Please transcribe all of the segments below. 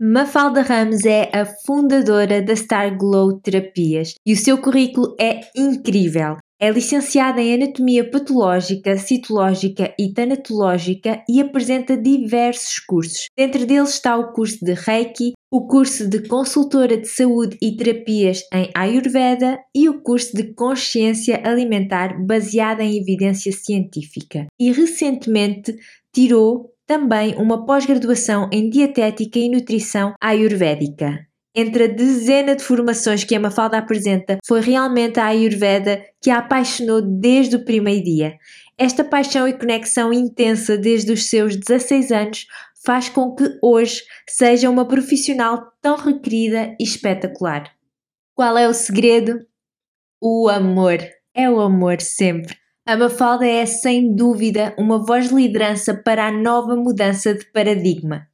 Mafalda Ramos é a fundadora da Star Glow Terapias e o seu currículo é incrível. É licenciada em Anatomia Patológica, Citológica e Tanatológica e apresenta diversos cursos. Dentre deles está o curso de Reiki, o curso de Consultora de Saúde e Terapias em Ayurveda e o curso de Consciência Alimentar baseada em evidência científica. E recentemente tirou também uma pós-graduação em Dietética e Nutrição Ayurvédica. Entre a dezena de formações que a Mafalda apresenta, foi realmente a Ayurveda que a apaixonou desde o primeiro dia. Esta paixão e conexão intensa desde os seus 16 anos faz com que hoje seja uma profissional tão requerida e espetacular. Qual é o segredo? O amor. É o amor sempre. A Mafalda é, sem dúvida, uma voz de liderança para a nova mudança de paradigma.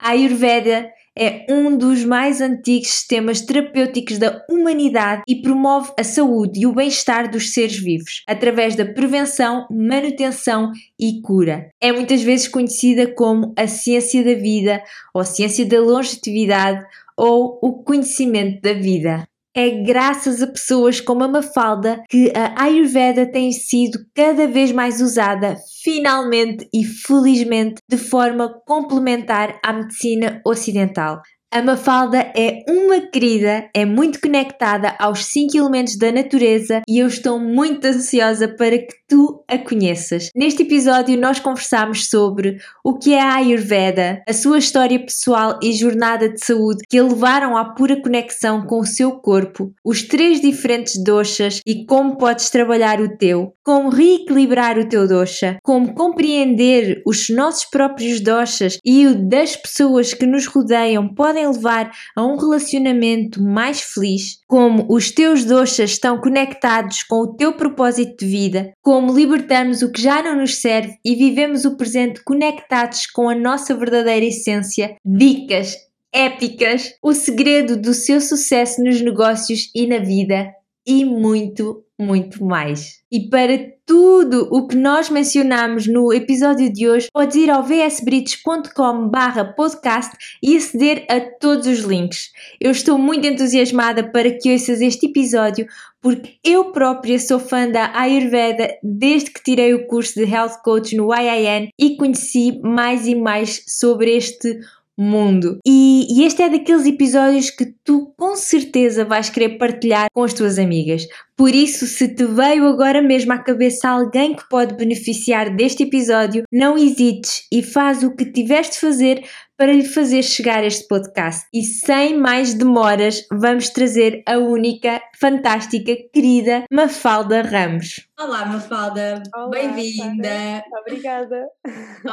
A Ayurveda é um dos mais antigos sistemas terapêuticos da humanidade e promove a saúde e o bem-estar dos seres vivos através da prevenção, manutenção e cura. É muitas vezes conhecida como a ciência da vida, ou ciência da longevidade, ou o conhecimento da vida é graças a pessoas como a Mafalda que a Ayurveda tem sido cada vez mais usada, finalmente e felizmente, de forma complementar à medicina ocidental. A Mafalda é uma querida, é muito conectada aos cinco elementos da natureza e eu estou muito ansiosa para que tu a conheças. Neste episódio, nós conversamos sobre o que é a Ayurveda, a sua história pessoal e jornada de saúde que a levaram à pura conexão com o seu corpo, os três diferentes doshas e como podes trabalhar o teu, como reequilibrar o teu dosha, como compreender os nossos próprios doshas e o das pessoas que nos rodeiam podem levar a um relacionamento mais feliz, como os teus doshas estão conectados com o teu propósito de vida, como libertamos o que já não nos serve e vivemos o presente conectados com a nossa verdadeira essência, dicas épicas, o segredo do seu sucesso nos negócios e na vida e muito, muito mais. E para tudo o que nós mencionamos no episódio de hoje, podes ir ao vsbritos.com podcast e aceder a todos os links. Eu estou muito entusiasmada para que ouças este episódio porque eu própria sou fã da Ayurveda desde que tirei o curso de Health Coach no IIN e conheci mais e mais sobre este mundo. E, e, este é daqueles episódios que tu com certeza vais querer partilhar com as tuas amigas. Por isso, se te veio agora mesmo à cabeça alguém que pode beneficiar deste episódio, não hesites e faz o que tiveres de fazer para lhe fazer chegar este podcast. E sem mais demoras, vamos trazer a única, fantástica, querida Mafalda Ramos. Olá, Mafalda, bem-vinda. Obrigada.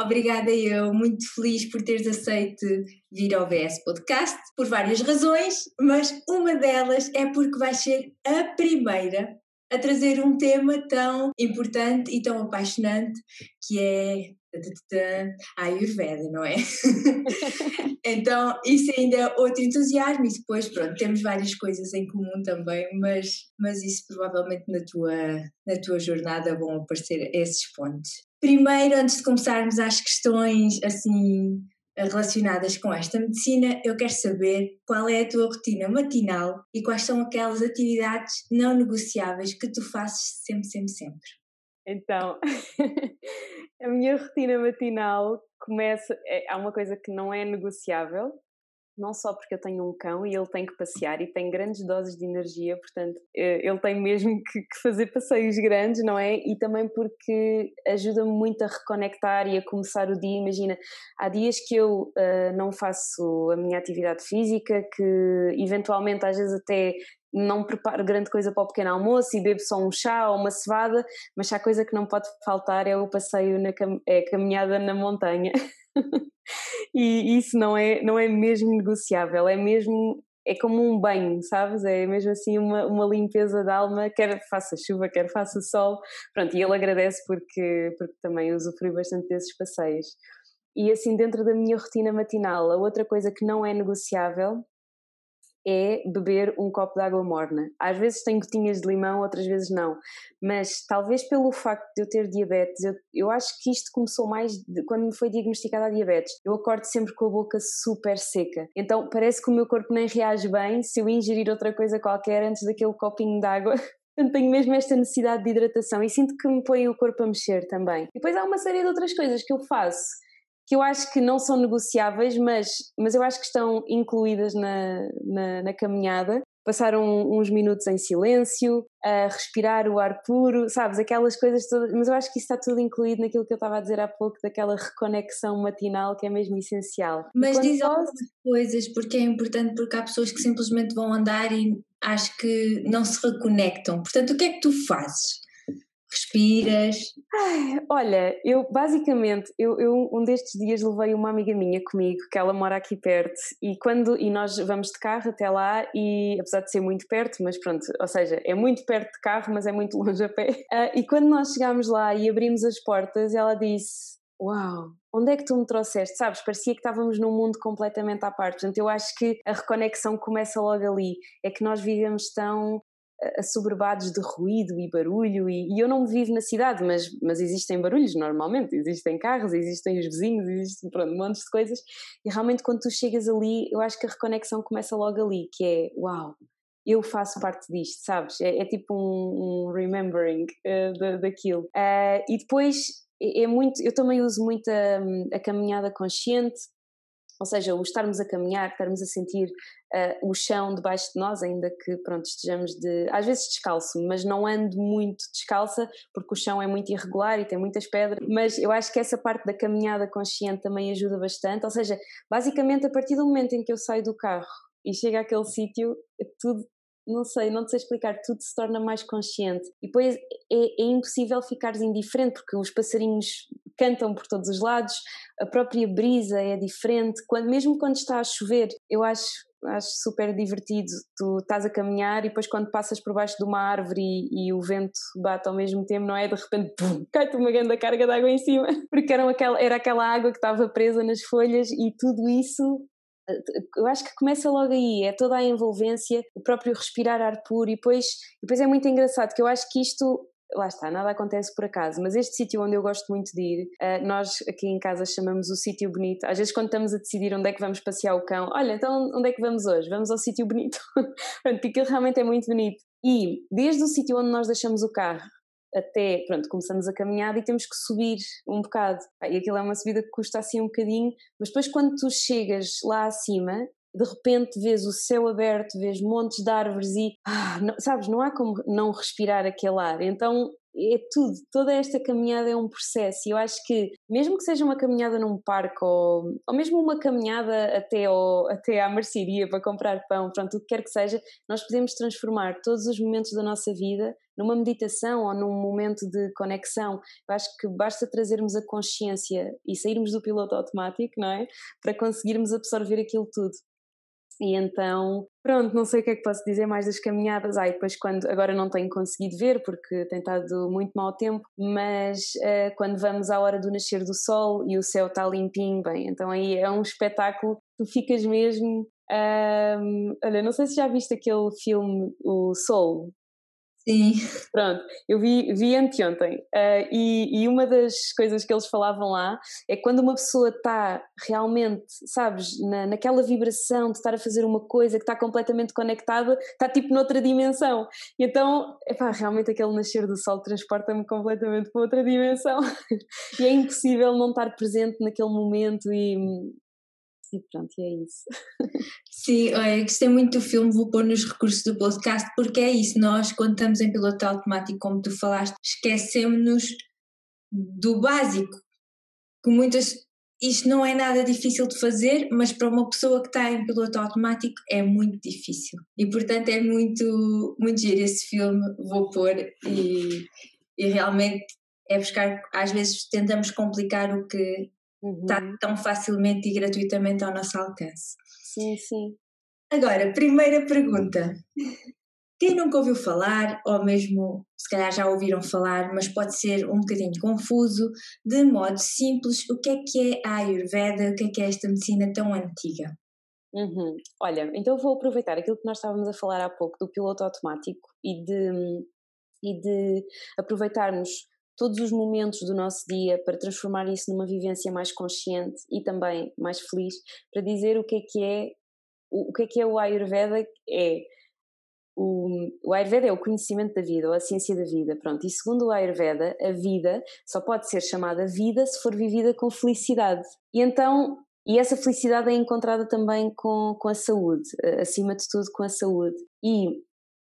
Obrigada eu, muito feliz por teres aceito vir ao VS Podcast, por várias razões, mas uma delas é porque vais ser a primeira a trazer um tema tão importante e tão apaixonante que é a Ayurveda, não é? então, isso ainda é outro entusiasmo e depois, pronto, temos várias coisas em comum também, mas, mas isso provavelmente na tua, na tua jornada vão aparecer esses pontos. Primeiro, antes de começarmos às questões assim relacionadas com esta medicina, eu quero saber qual é a tua rotina matinal e quais são aquelas atividades não negociáveis que tu fazes sempre, sempre, sempre. Então, a minha rotina matinal começa. É, há uma coisa que não é negociável, não só porque eu tenho um cão e ele tem que passear e tem grandes doses de energia, portanto, eh, ele tem mesmo que, fazer passeios grandes, não é? E também porque ajuda-me muito a reconectar e a começar o dia. Imagina, há dias que eu uh, não faço a minha atividade física, que eventualmente às vezes até não preparo grande coisa para o pequeno almoço e bebo só um chá ou uma cevada, mas a coisa que não pode faltar é o passeio, na cam é a caminhada na montanha. e isso não é, não é mesmo negociável, é mesmo é como um banho, sabes? É mesmo assim uma, uma limpeza da alma, quer faça chuva, quer faça sol. Pronto, e ele agradece porque, porque também usufrui bastante desses passeios. E assim, dentro da minha rotina matinal, a outra coisa que não é negociável é beber um copo de água morna. Às vezes tem gotinhas de limão, outras vezes não. Mas talvez pelo facto de eu ter diabetes, eu, eu acho que isto começou mais de, quando me foi diagnosticada a diabetes. Eu acordo sempre com a boca super seca. Então parece que o meu corpo nem reage bem se eu ingerir outra coisa qualquer antes daquele copinho de água Portanto, tenho mesmo esta necessidade de hidratação e sinto que me põe o corpo a mexer também. E depois há uma série de outras coisas que eu faço que eu acho que não são negociáveis, mas, mas eu acho que estão incluídas na, na, na caminhada. Passar um, uns minutos em silêncio, a respirar o ar puro, sabes? Aquelas coisas todas. Mas eu acho que isso está tudo incluído naquilo que eu estava a dizer há pouco, daquela reconexão matinal que é mesmo essencial. Mas diz posso... algumas coisas, porque é importante, porque há pessoas que simplesmente vão andar e acho que não se reconectam. Portanto, o que é que tu fazes? Respiras? Ai, olha, eu basicamente, eu, eu, um destes dias levei uma amiga minha comigo, que ela mora aqui perto, e quando e nós vamos de carro até lá, e apesar de ser muito perto, mas pronto, ou seja, é muito perto de carro, mas é muito longe a pé. Uh, e quando nós chegámos lá e abrimos as portas, ela disse: Uau, onde é que tu me trouxeste? Sabes, parecia que estávamos num mundo completamente à parte. Portanto, eu acho que a reconexão começa logo ali. É que nós vivemos tão assoberbados de ruído e barulho e, e, eu não vivo na cidade, mas, mas existem barulhos normalmente, existem carros, existem os vizinhos, existem pronto, montes de coisas e realmente quando tu chegas ali, eu acho que a reconexão começa logo ali, que é, uau, eu faço parte disto, sabes? É, é tipo um, um remembering uh, da, daquilo. Uh, e depois é, é muito, eu também uso muito a, a caminhada consciente, ou seja, o estarmos a caminhar, estarmos a sentir uh, o chão debaixo de nós, ainda que pronto, estejamos de, às vezes descalço, mas não ando muito descalça porque o chão é muito irregular e tem muitas pedras, mas eu acho que essa parte da caminhada consciente também ajuda bastante, ou seja, basicamente a partir do momento em que eu saio do carro e chego àquele sítio, é tudo não sei, não te sei explicar, tudo se torna mais consciente. E depois é, é impossível ficares indiferente, porque os passarinhos cantam por todos os lados, a própria brisa é diferente, quando, mesmo quando está a chover, eu acho acho super divertido. Tu estás a caminhar e depois quando passas por baixo de uma árvore e, e o vento bate ao mesmo tempo, não é? De repente, cai-te uma grande carga de água em cima, porque era aquela, era aquela água que estava presa nas folhas e tudo isso eu acho que começa logo aí, é toda a envolvência, o próprio respirar ar puro e depois, depois é muito engraçado que eu acho que isto lá está, nada acontece por acaso, mas este sítio onde eu gosto muito de ir, uh, nós aqui em casa chamamos o sítio bonito. Às vezes, quando estamos a decidir onde é que vamos passear o cão, olha, então onde é que vamos hoje? Vamos ao sítio bonito. Pronto, porque realmente é muito bonito. E desde o sítio onde nós deixamos o carro até, pronto, começamos a caminhada e temos que subir um bocado. E aquilo é uma subida que custa assim um bocadinho, mas depois quando tu chegas lá acima, de repente vês o céu aberto, vês montes de árvores e, ah, não, sabes, não há como não respirar aquele ar. Então é tudo, toda esta caminhada é um processo e eu acho que mesmo que seja uma caminhada num parque ou, ou mesmo uma caminhada até, ao, até à mercearia para comprar pão, pronto, o que quer que seja, nós podemos transformar todos os momentos da nossa vida numa meditação ou num momento de conexão. Eu acho que basta trazermos a consciência e sairmos do piloto automático, não é? Para conseguirmos absorver aquilo tudo. E então, pronto, não sei o que é que posso dizer mais das caminhadas. Ai, depois quando, agora não tenho conseguido ver porque tem estado muito mau tempo, mas uh, quando vamos à hora do nascer do sol e o céu está limpinho, bem, então aí é um espetáculo, tu ficas mesmo. Um, olha, não sei se já viste aquele filme, o Soul, Sim. Pronto, eu vi, vi anteontem uh, e, e uma das coisas que eles falavam lá é quando uma pessoa está realmente, sabes, na, naquela vibração de estar a fazer uma coisa que está completamente conectada, está tipo noutra dimensão. E então, epá, realmente aquele nascer do sol transporta-me completamente para outra dimensão e é impossível não estar presente naquele momento e, e pronto, e é isso. Sim, olha, gostei muito do filme, vou pôr nos recursos do podcast, porque é isso, nós quando estamos em piloto automático, como tu falaste, esquecemos-nos do básico, que muitas, isto não é nada difícil de fazer, mas para uma pessoa que está em piloto automático é muito difícil. E portanto é muito, muito giro esse filme, vou pôr e, e realmente é buscar, às vezes tentamos complicar o que uhum. está tão facilmente e gratuitamente ao nosso alcance. Sim, sim. Agora, primeira pergunta. Quem nunca ouviu falar, ou mesmo se calhar já ouviram falar, mas pode ser um bocadinho confuso, de modo simples, o que é que é a Ayurveda, o que é que é esta medicina tão antiga? Uhum. Olha, então vou aproveitar aquilo que nós estávamos a falar há pouco do piloto automático e de, e de aproveitarmos todos os momentos do nosso dia para transformar isso numa vivência mais consciente e também mais feliz, para dizer o que é que é o, que é que é o Ayurveda é o, o Ayurveda é o conhecimento da vida ou a ciência da vida, pronto. E segundo o Ayurveda, a vida só pode ser chamada vida se for vivida com felicidade. E então e essa felicidade é encontrada também com, com a saúde, acima de tudo com a saúde. E,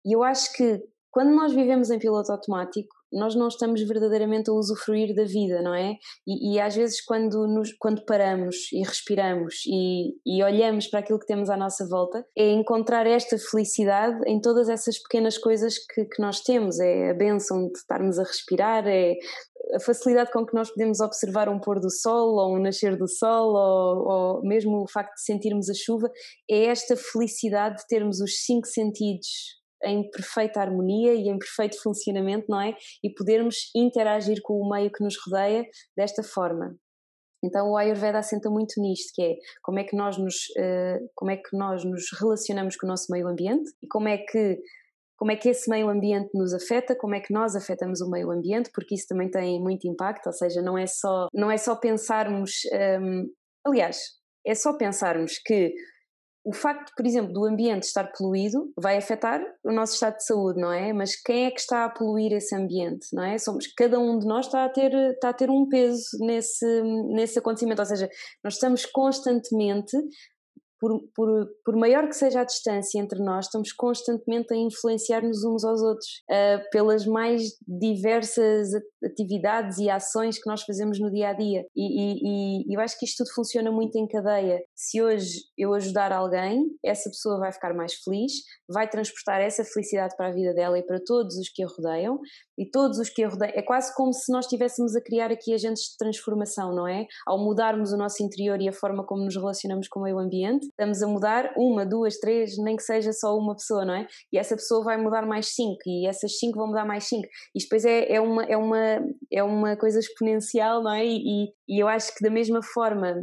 e eu acho que quando nós vivemos em piloto automático, nós não estamos verdadeiramente a usufruir da vida, não é? E, e às vezes quando, nos, quando paramos e respiramos e, e, olhamos para aquilo que temos à nossa volta, é encontrar esta felicidade em todas essas pequenas coisas que, que nós temos. É a benção de estarmos a respirar, é a facilidade com que nós podemos observar um pôr do sol ou um nascer do sol ou, ou mesmo o facto de sentirmos a chuva, é esta felicidade de termos os cinco sentidos em perfeita harmonia e em perfeito funcionamento, não é? E podermos interagir com o meio que nos rodeia desta forma. Então o Ayurveda assenta muito nisto, que é como é que nós nos, uh, como é que nós nos relacionamos com o nosso meio ambiente e como é que como é que esse meio ambiente nos afeta, como é que nós afetamos o meio ambiente, porque isso também tem muito impacto, ou seja, não é só, não é só pensarmos, um, ehm, aliás, é só pensarmos que o facto, por exemplo, do ambiente estar poluído vai afetar o nosso estado de saúde, não é? Mas quem é que está a poluir esse ambiente, não é? Somos, cada um de nós está a ter, está a ter um peso nesse, nesse acontecimento, ou seja, nós estamos constantemente por, por, por, maior que seja a distância entre nós, estamos constantemente a influenciar-nos uns aos outros uh, pelas mais diversas atividades e ações que nós fazemos no dia a dia. E, e, e, eu acho que isto tudo funciona muito em cadeia. Se hoje eu ajudar alguém, essa pessoa vai ficar mais feliz, vai transportar essa felicidade para a vida dela e para todos os que a rodeiam, e todos os que a rodeiam. É quase como se nós estivéssemos a criar aqui agentes de transformação, não é? Ao mudarmos o nosso interior e a forma como nos relacionamos com o meio ambiente, estamos a mudar uma, duas, três, nem que seja só uma pessoa, não é? E essa pessoa vai mudar mais cinco, e essas cinco vão mudar mais cinco. Isto depois é, é, uma, é, uma, é uma coisa exponencial, não é? E, e eu acho que da mesma forma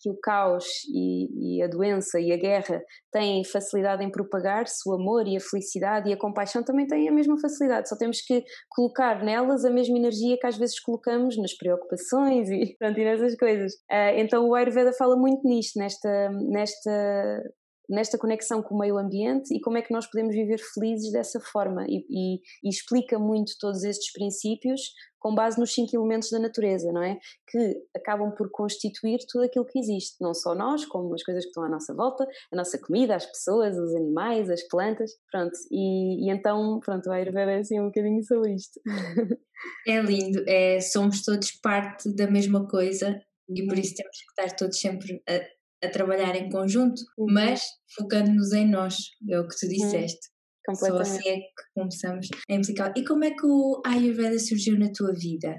que o caos e, e, a doença e a guerra têm facilidade em propagar-se, o amor e a felicidade e a compaixão também têm a mesma facilidade, só temos que colocar nelas a mesma energia que às vezes colocamos nas preocupações e, pronto, e nessas coisas. Uh, então o Ayurveda fala muito nisto, nesta, nesta, nesta conexão com o meio ambiente e como é que nós podemos viver felizes dessa forma e, e, e explica muito todos estes princípios com base nos cinco elementos da natureza, não é? Que acabam por constituir tudo aquilo que existe, não só nós, como as coisas que estão à nossa volta, a nossa comida, as pessoas, os animais, as plantas, pronto. E, e então, pronto, vai haver assim um bocadinho sobre isto. É lindo, é, somos todos parte da mesma coisa e por isso temos que estar todos sempre a, a trabalhar em conjunto, uhum. mas focando-nos em nós, é o que tu disseste. Só assim é que começamos a implicar. E como é que o Ayurveda surgiu na tua vida?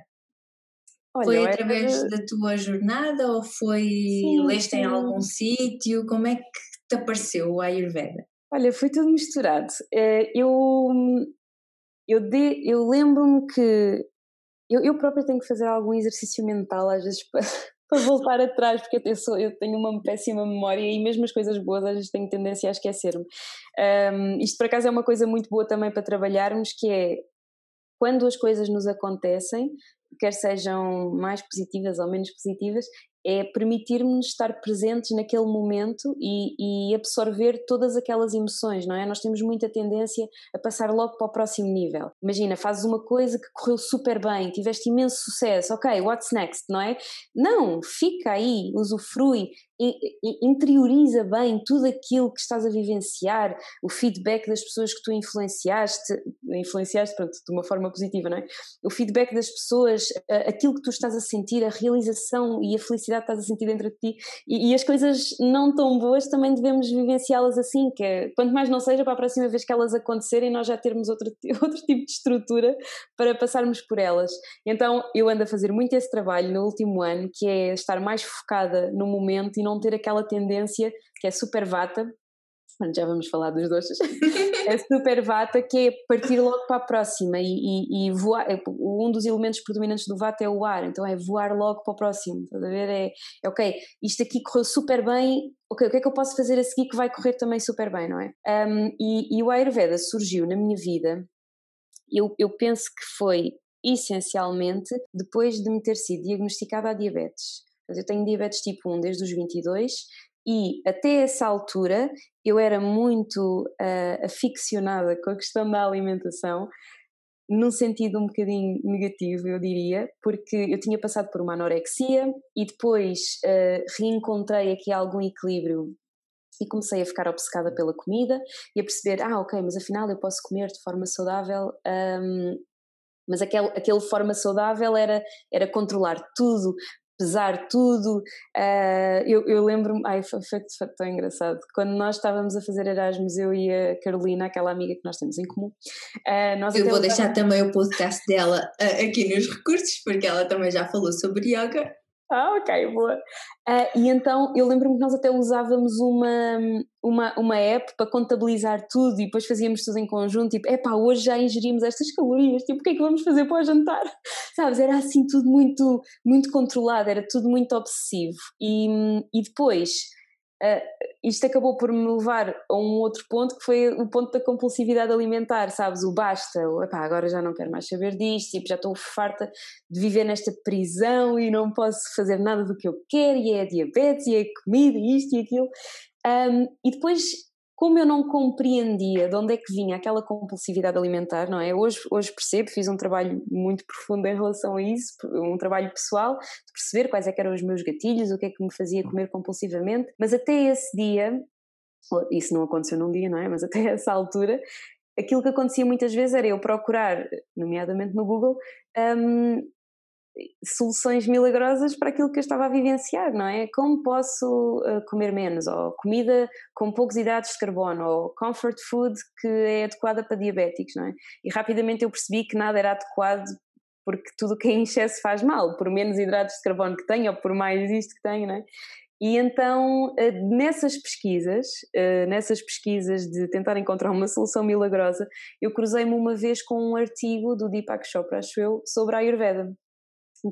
Olha, foi através era... da tua jornada ou foi sim, leste sim. em algum sítio? Como é que te apareceu o Ayurveda? Olha, foi tudo misturado. Eh, eu, eu, de, eu lembro-me que eu, eu própria tenho que fazer algum exercício mental às vezes para, para voltar atrás, porque eu, sou, eu tenho uma péssima memória e mesmo as coisas boas às vezes tenho tendência a esquecer-me. Um, isto por acaso é uma coisa muito boa também para trabalharmos, que é quando as coisas nos acontecem, quer sejam mais positivas ou menos positivas, é permitir-nos estar presentes naquele momento e, e, absorver todas aquelas emoções, não é? Nós temos muita tendência a passar logo para o próximo nível. Imagina, fazes uma coisa que correu super bem, tiveste imenso sucesso, ok, what's next, não é? Não, fica aí, usufrui, interioriza bem tudo aquilo que estás a vivenciar, o feedback das pessoas que tu influenciaste, influenciaste, pronto, de uma forma positiva, não é? O feedback das pessoas, aquilo que tu estás a sentir, a realização e a felicidade que estás a sentir dentro de ti e, e as coisas não tão boas também devemos vivenciá-las assim, que é, quanto mais não seja para a próxima vez que elas acontecerem nós já termos outro, outro tipo de estrutura para passarmos por elas. Então eu ando a fazer muito esse trabalho no último ano, que é estar mais focada no momento e não não ter aquela tendência que é super vata. Já vamos falar dos doces, a super vata que é partir logo para a próxima e, e, e, voar, é, um dos elementos predominantes do vata é o ar, então é voar logo para o próximo, estás a ver? É, é ok, isto aqui correu super bem, ok, o que é que eu posso fazer a seguir que vai correr também super bem, não é? Um, e, e o Ayurveda surgiu na minha vida, eu, eu penso que foi essencialmente depois de me ter sido diagnosticada a diabetes. Eu tenho diabetes tipo 1 desde os 22 e até essa altura eu era muito uh, aficionada com a questão da alimentação, num sentido um bocadinho negativo, eu diria, porque eu tinha passado por uma anorexia e depois uh, reencontrei aqui algum equilíbrio e comecei a ficar obcecada pela comida e a perceber, ah, ok, mas afinal eu posso comer de forma saudável, um, mas aquele, aquele forma saudável era, era controlar tudo, pesar tudo. Uh, eu, eu lembro-me, ai, foi, foi, foi, tão engraçado. Quando nós estávamos a fazer Erasmus, eu e a Carolina, aquela amiga que nós temos em comum. Uh, eu vou deixar também o podcast dela uh, aqui nos recursos, porque ela também já falou sobre yoga. Ah, ok, boa. Uh, e então eu lembro-me que nós até usávamos uma, uma, uma app para contabilizar tudo e depois fazíamos tudo em conjunto, tipo, epá, hoje já ingerimos estas calorias, tipo, o que é que vamos fazer para o jantar? Sabes, era assim tudo muito, muito controlado, era tudo muito obsessivo. E, e depois uh, isto acabou por me levar a um outro ponto que foi o ponto da compulsividade alimentar, sabes? O basta, o, epá, agora já não quero mais saber disto, tipo, já estou farta de viver nesta prisão e não posso fazer nada do que eu quero, e é a diabetes, e é a comida, e isto e aquilo. Um, e depois como eu não compreendia de onde é que vinha aquela compulsividade alimentar, não é? Hoje, hoje percebo, fiz um trabalho muito profundo em relação a isso, um trabalho pessoal, de perceber quais é eram os meus gatilhos, o que é que me fazia comer compulsivamente, mas até esse dia, isso não aconteceu num dia, não é? Mas até essa altura, aquilo que acontecia muitas vezes era eu procurar, nomeadamente no Google, um, soluções milagrosas para aquilo que eu estava a vivenciar, não é? Como posso uh, comer menos? Ou comida com poucos hidratos de carbono, ou comfort food que é adequada para diabéticos, não é? E rapidamente eu percebi que nada era adequado porque tudo que é em excesso faz mal, por menos hidratos de carbono que tenho ou por mais isto que tenho, não é? E então, eh, nessas pesquisas, eh, nessas pesquisas de tentar encontrar uma solução milagrosa, eu cruzei-me uma vez com um artigo do Deepak Chopra, acho eu, sobre a Ayurveda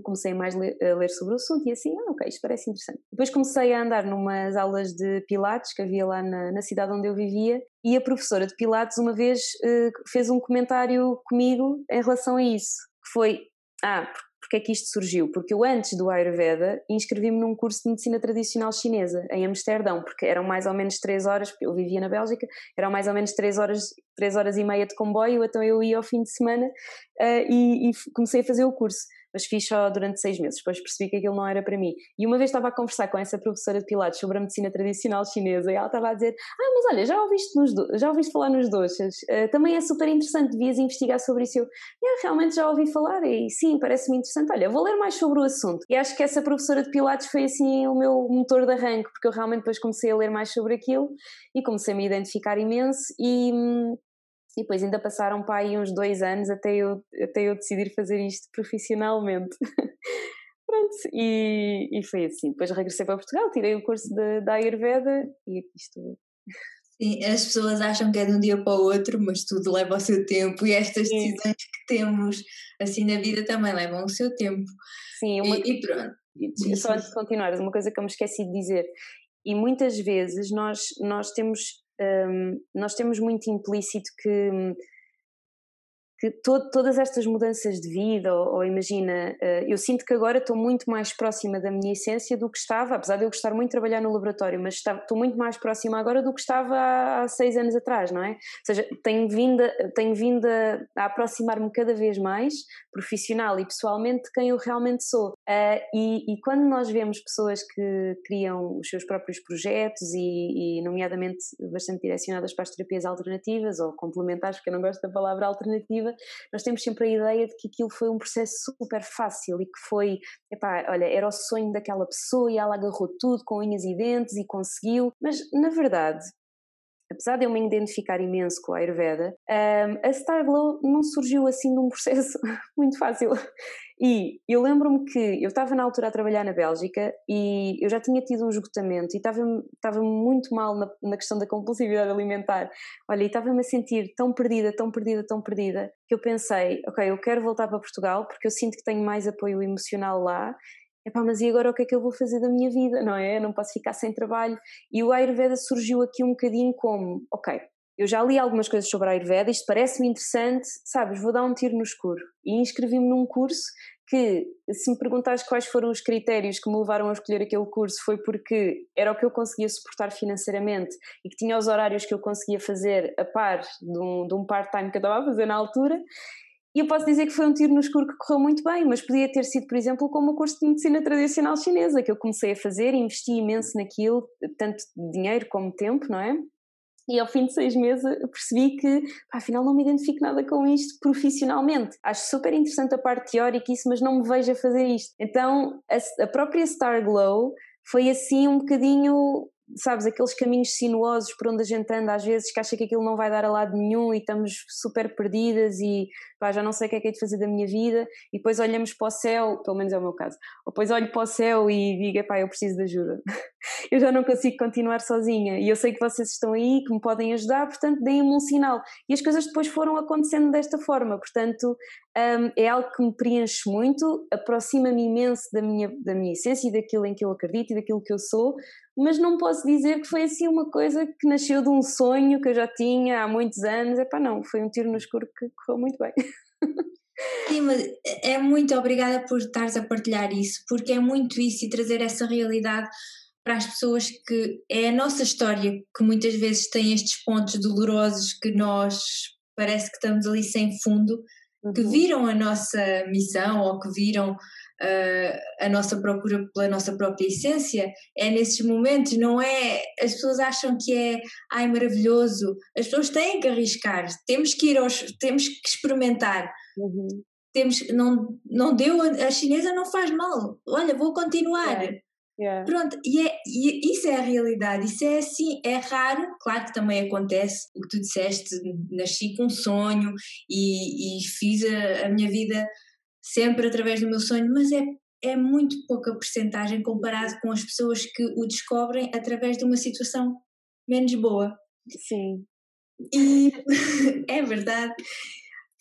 comecei mais a ler sobre o assunto e assim, ah, ok, isto parece interessante. Depois comecei a andar numas aulas de Pilates que havia lá na, na cidade onde eu vivia e a professora de Pilates uma vez uh, fez um comentário comigo em relação a isso, que foi, ah, porque é que isto surgiu? Porque eu antes do Ayurveda inscrevi-me num curso de medicina tradicional chinesa em Amsterdão, porque eram mais ou menos 3 horas, eu vivia na Bélgica, eram mais ou menos 3 horas, 3 horas e meia de comboio, então eu ia ao fim de semana uh, e, e comecei a fazer o curso mas fiz só durante seis meses, depois percebi que aquilo não era para mim. E uma vez estava a conversar com essa professora de Pilates sobre a medicina tradicional chinesa e ela estava a dizer: Ah, mas olha, já ouviste, nos já ouviste falar nos doces? Uh, também é super interessante, devias investigar sobre isso. Eu yeah, realmente já ouvi falar e sim, parece-me interessante. Olha, vou ler mais sobre o assunto. E acho que essa professora de Pilates foi assim o meu motor de arranque, porque eu realmente depois comecei a ler mais sobre aquilo e comecei a me identificar imenso e. Hum, e depois ainda passaram para aí uns dois anos até eu, até eu decidir fazer isto profissionalmente. Pronto, e, e foi assim. Depois regressei para Portugal, tirei o curso da Ayurveda e aqui estou. Sim, as pessoas acham que é de um dia para o outro, mas tudo leva o seu tempo e estas Sim. decisões que temos assim na vida também levam o seu tempo. Sim, uma... e, e pronto. Só antes de continuar, uma coisa que eu me esqueci de dizer, e muitas vezes nós, nós temos um, nós temos muito implícito que que to todas estas mudanças de vida, ou, ou imagina, uh, eu sinto que agora estou muito mais próxima da minha essência do que estava, apesar de eu gostar muito de trabalhar no laboratório, mas estou muito mais próxima agora do que estava há, há, seis anos atrás, não é? Ou seja, tenho vindo, tenho vindo a, a aproximar-me cada vez mais, profissional e pessoalmente, de quem eu realmente sou. Uh, e, e, quando nós vemos pessoas que criam os seus próprios projetos e, e, nomeadamente, bastante direcionadas para as terapias alternativas ou complementares, porque eu não gosto da palavra alternativa, nós temos sempre a ideia de que aquilo foi um processo super fácil e que foi, epá, olha, era o sonho daquela pessoa e ela agarrou tudo com unhas e dentes e conseguiu, mas na verdade apesar de eu me identificar imenso com a Ayurveda, um, a Starglow não surgiu assim num processo muito fácil. E eu lembro-me que eu estava na altura a trabalhar na Bélgica e eu já tinha tido um esgotamento e estava, estava muito mal na, na questão da compulsividade alimentar. Olha, e estava-me a sentir tão perdida, tão perdida, tão perdida, que eu pensei, ok, eu quero voltar para Portugal porque eu sinto que tenho mais apoio emocional lá epá, mas e agora o que é que eu vou fazer da minha vida, não é? Eu não posso ficar sem trabalho. E o Ayurveda surgiu aqui um bocadinho como, ok, eu já li algumas coisas sobre a Ayurveda, isto parece-me interessante, sabes, vou dar um tiro no escuro. E inscrevi-me num curso que, se me perguntares quais foram os critérios que me levaram a escolher aquele curso, foi porque era o que eu conseguia suportar financeiramente e que tinha os horários que eu conseguia fazer a par de um, de um part-time que eu estava a fazer na altura. E eu posso dizer que foi um tiro no escuro que correu muito bem, mas podia ter sido, por exemplo, como o curso de medicina tradicional chinesa, que eu comecei a fazer, investi imenso naquilo, tanto dinheiro como tempo, não é? E ao fim de seis meses percebi que, pá, afinal, não me identifico nada com isto profissionalmente. Acho super interessante a parte teórica, isso, mas não me vejo a fazer isto. Então, a, a própria Star Glow foi assim um bocadinho sabes, aqueles caminhos sinuosos por onde a gente anda às vezes que acha que aquilo não vai dar a lado nenhum e estamos super perdidas e pá, já não sei o que é que é de fazer da minha vida e depois olhamos para o céu, pelo menos é o meu caso, ou depois olho para o céu e digo, pá, eu preciso de ajuda, eu já não consigo continuar sozinha e eu sei que vocês estão aí, que me podem ajudar, portanto deem-me um sinal. E as coisas depois foram acontecendo desta forma, portanto um, é algo que me preenche muito, aproxima-me imenso da minha, da minha essência e daquilo em que eu acredito e daquilo que eu sou, mas não posso dizer que foi assim uma coisa que nasceu de um sonho que eu já tinha há muitos anos. É pá, não, foi um tiro no escuro que correu muito bem. Sim, mas é muito obrigada por estares a partilhar isso, porque é muito isso e trazer essa realidade para as pessoas que é a nossa história que muitas vezes tem estes pontos dolorosos que nós parece que estamos ali sem fundo. Que viram a nossa missão ou que viram uh, a nossa procura pela nossa própria essência, é nesses momentos, não é? As pessoas acham que é, ai maravilhoso, as pessoas têm que arriscar, temos que ir aos, temos que experimentar. Uhum. Temos, não, não deu, a chinesa não faz mal, olha, vou continuar. Yeah. Yeah. Pronto, e, é, e isso é a realidade, isso é assim, é raro, claro que também acontece o que tu disseste, nasci com um sonho e, e fiz a, a minha vida sempre através do meu sonho, mas é, é muito pouca porcentagem comparado com as pessoas que o descobrem através de uma situação menos boa. Sim. E é verdade.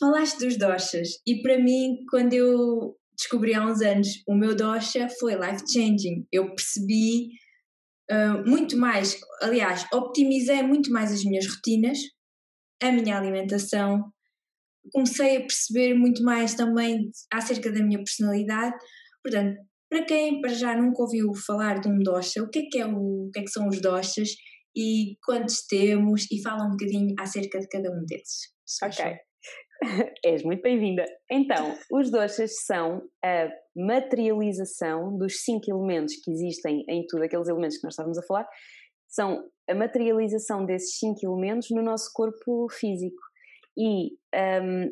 Falaste dos doshas e para mim, quando eu descobri há uns anos o meu dosha foi life changing. Eu percebi uh, muito mais, aliás, optimizei muito mais as minhas rotinas, a minha alimentação, comecei a perceber muito mais também acerca da minha personalidade. Portanto, para quem para já nunca ouviu falar de um dosha, o que é que, é o, o que, é que são os doshas e quantos temos e fala um bocadinho acerca de cada um desses. Ok. És muito bem-vinda. Então, os doshas são a materialização dos cinco elementos que existem em tudo, aqueles elementos que nós estávamos a falar, são a materialização desses cinco elementos no nosso corpo físico. E, um,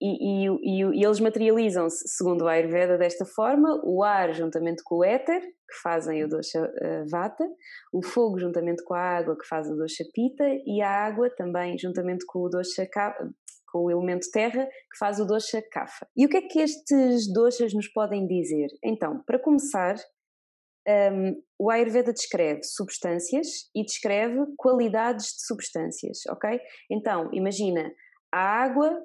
e, e, e, eles materializam-se, segundo a Ayurveda, desta forma: o ar juntamente com o éter, que fazem o dosha uh, vata, o fogo juntamente com a água, que faz o dosha pita, e a água também juntamente com o dosha com o elemento terra, que faz o dosha kapha. E o que é que estes doshas nos podem dizer? Então, para começar, um, o Ayurveda descreve substâncias e descreve qualidades de substâncias, ok? Então, imagina, a água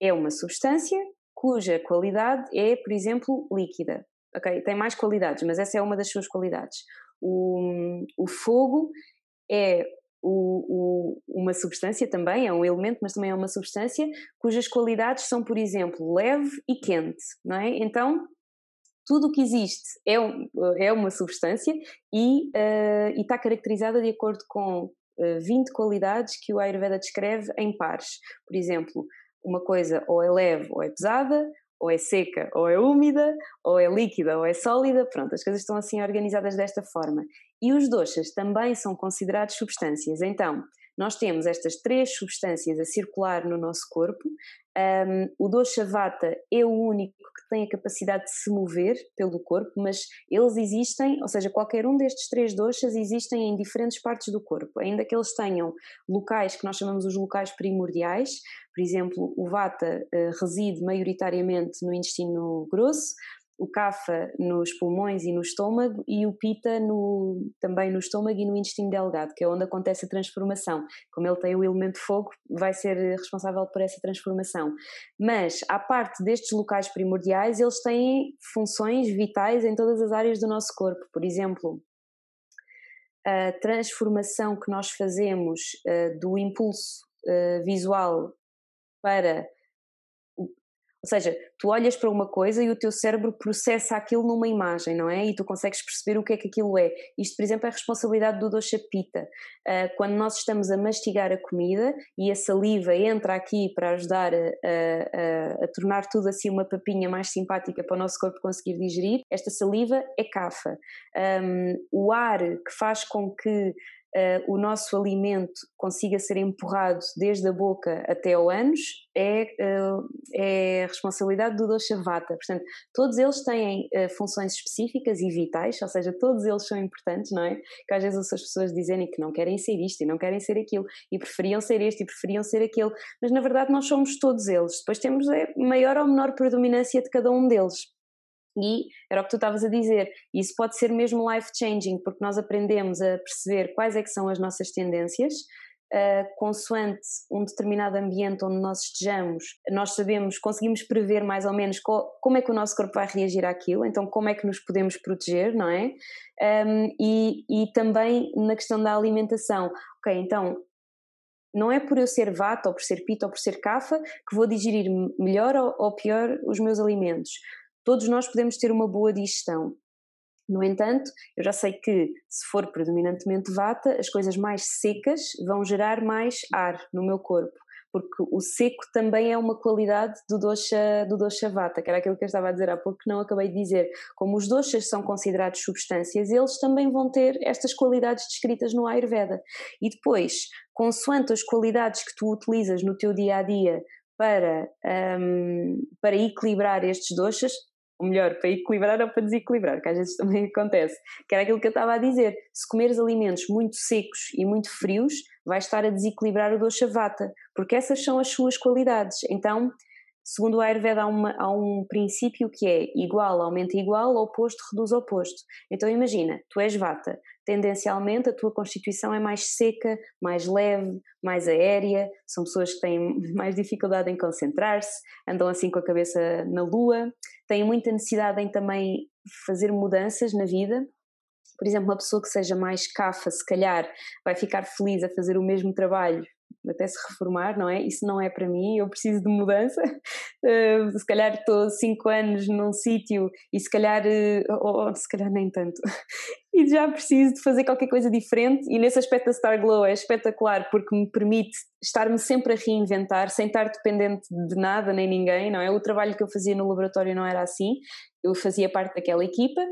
é uma substância cuja qualidade é, por exemplo, líquida. Okay? Tem mais qualidades, mas essa é uma das suas qualidades. O, o fogo é o, o, uma substância também, é um elemento, mas também é uma substância cujas qualidades são, por exemplo, leve e quente, não é? Então, tudo o que existe é, é uma substância e, uh, está caracterizada de acordo com 20 eh, qualidades que o Ayurveda descreve em pares. Por exemplo, uma coisa ou é leve ou é pesada, ou é seca ou é úmida, ou é líquida ou é sólida, pronto, as coisas estão assim organizadas desta forma. E os doshas também são considerados substâncias. Então, nós temos estas três substâncias a circular no nosso corpo. Um, o dosha vata é o único que tem a capacidade de se mover pelo corpo, mas eles existem, ou seja, qualquer um destes três doshas existem em diferentes partes do corpo, ainda que eles tenham locais que nós chamamos os locais primordiais, por exemplo, o vata uh, reside maioritariamente no intestino grosso, o kapha nos pulmões e no estômago e o pita no, também no estômago e no intestino delgado, que é onde acontece a transformação. Como ele tem o elemento fogo, vai ser responsável por essa transformação. Mas, à parte destes locais primordiais, eles têm funções vitais em todas as áreas do nosso corpo. Por exemplo, a transformação que nós fazemos uh, do impulso uh, visual para ou seja, tu olhas para uma coisa e o teu cérebro processa aquilo numa imagem, não é? E tu consegues perceber o que é que aquilo é. Isto, por exemplo, é a responsabilidade do dosha pita. Uh, quando nós estamos a mastigar a comida e a saliva entra aqui para ajudar a, a, a, tornar tudo assim uma papinha mais simpática para o nosso corpo conseguir digerir, esta saliva é cafa. Um, o ar que faz com que uh, o nosso alimento consiga ser empurrado desde a boca até ao ânus é, uh, é responsabilidade do dosha vata. Portanto, todos eles têm uh, funções específicas e vitais, ou seja, todos eles são importantes, não é? Que às vezes as pessoas dizem que não querem ser isto e não querem ser aquilo e preferiam ser este e preferiam ser aquele, mas na verdade nós somos todos eles. Depois temos a maior ou menor predominância de cada um deles. E era o que tu estavas a dizer, isso pode ser mesmo life changing, porque nós aprendemos a perceber quais é que são as nossas tendências, uh, consoante um determinado ambiente onde nós estejamos, nós sabemos, conseguimos prever mais ou menos co como é que o nosso corpo vai reagir àquilo, então como é que nos podemos proteger, não é? Um, e, e também na questão da alimentação. Ok, então não é por eu ser vata ou por ser pita ou por ser cafa que vou digerir melhor ou pior os meus alimentos todos nós podemos ter uma boa digestão. No entanto, eu já sei que se for predominantemente vata, as coisas mais secas vão gerar mais ar no meu corpo, porque o seco também é uma qualidade do dosha, do dosha vata, que era aquilo que eu estava a dizer há pouco que não acabei de dizer. Como os doshas são considerados substâncias, eles também vão ter estas qualidades descritas no Ayurveda. E depois, consoante as qualidades que tu utilizas no teu dia a dia para, um, para equilibrar estes doshas, ou melhor, para equilibrar ou para desequilibrar, que às vezes também acontece, que era aquilo que eu estava a dizer, se comeres alimentos muito secos e muito frios, vai estar a desequilibrar o dosha vata, porque essas são as suas qualidades, então Segundo o Ayurveda, há, uma, há, um princípio que é igual aumenta igual, oposto reduz oposto. Então imagina, tu és vata, tendencialmente a tua constituição é mais seca, mais leve, mais aérea, são pessoas que têm mais dificuldade em concentrar-se, andam assim com a cabeça na lua, têm muita necessidade em também fazer mudanças na vida, por exemplo, uma pessoa que seja mais cafa, se calhar vai ficar feliz a fazer o mesmo trabalho até se reformar, não é? Isso não é para mim, eu preciso de mudança. Uh, se calhar estou cinco anos num sítio e se calhar, uh, ou, ou, se calhar nem tanto, e já preciso de fazer qualquer coisa diferente. E nesse aspecto a Star Glow é espetacular porque me permite estar-me sempre a reinventar, sem estar dependente de nada nem ninguém, não é? O trabalho que eu fazia no laboratório não era assim, eu fazia parte daquela equipa,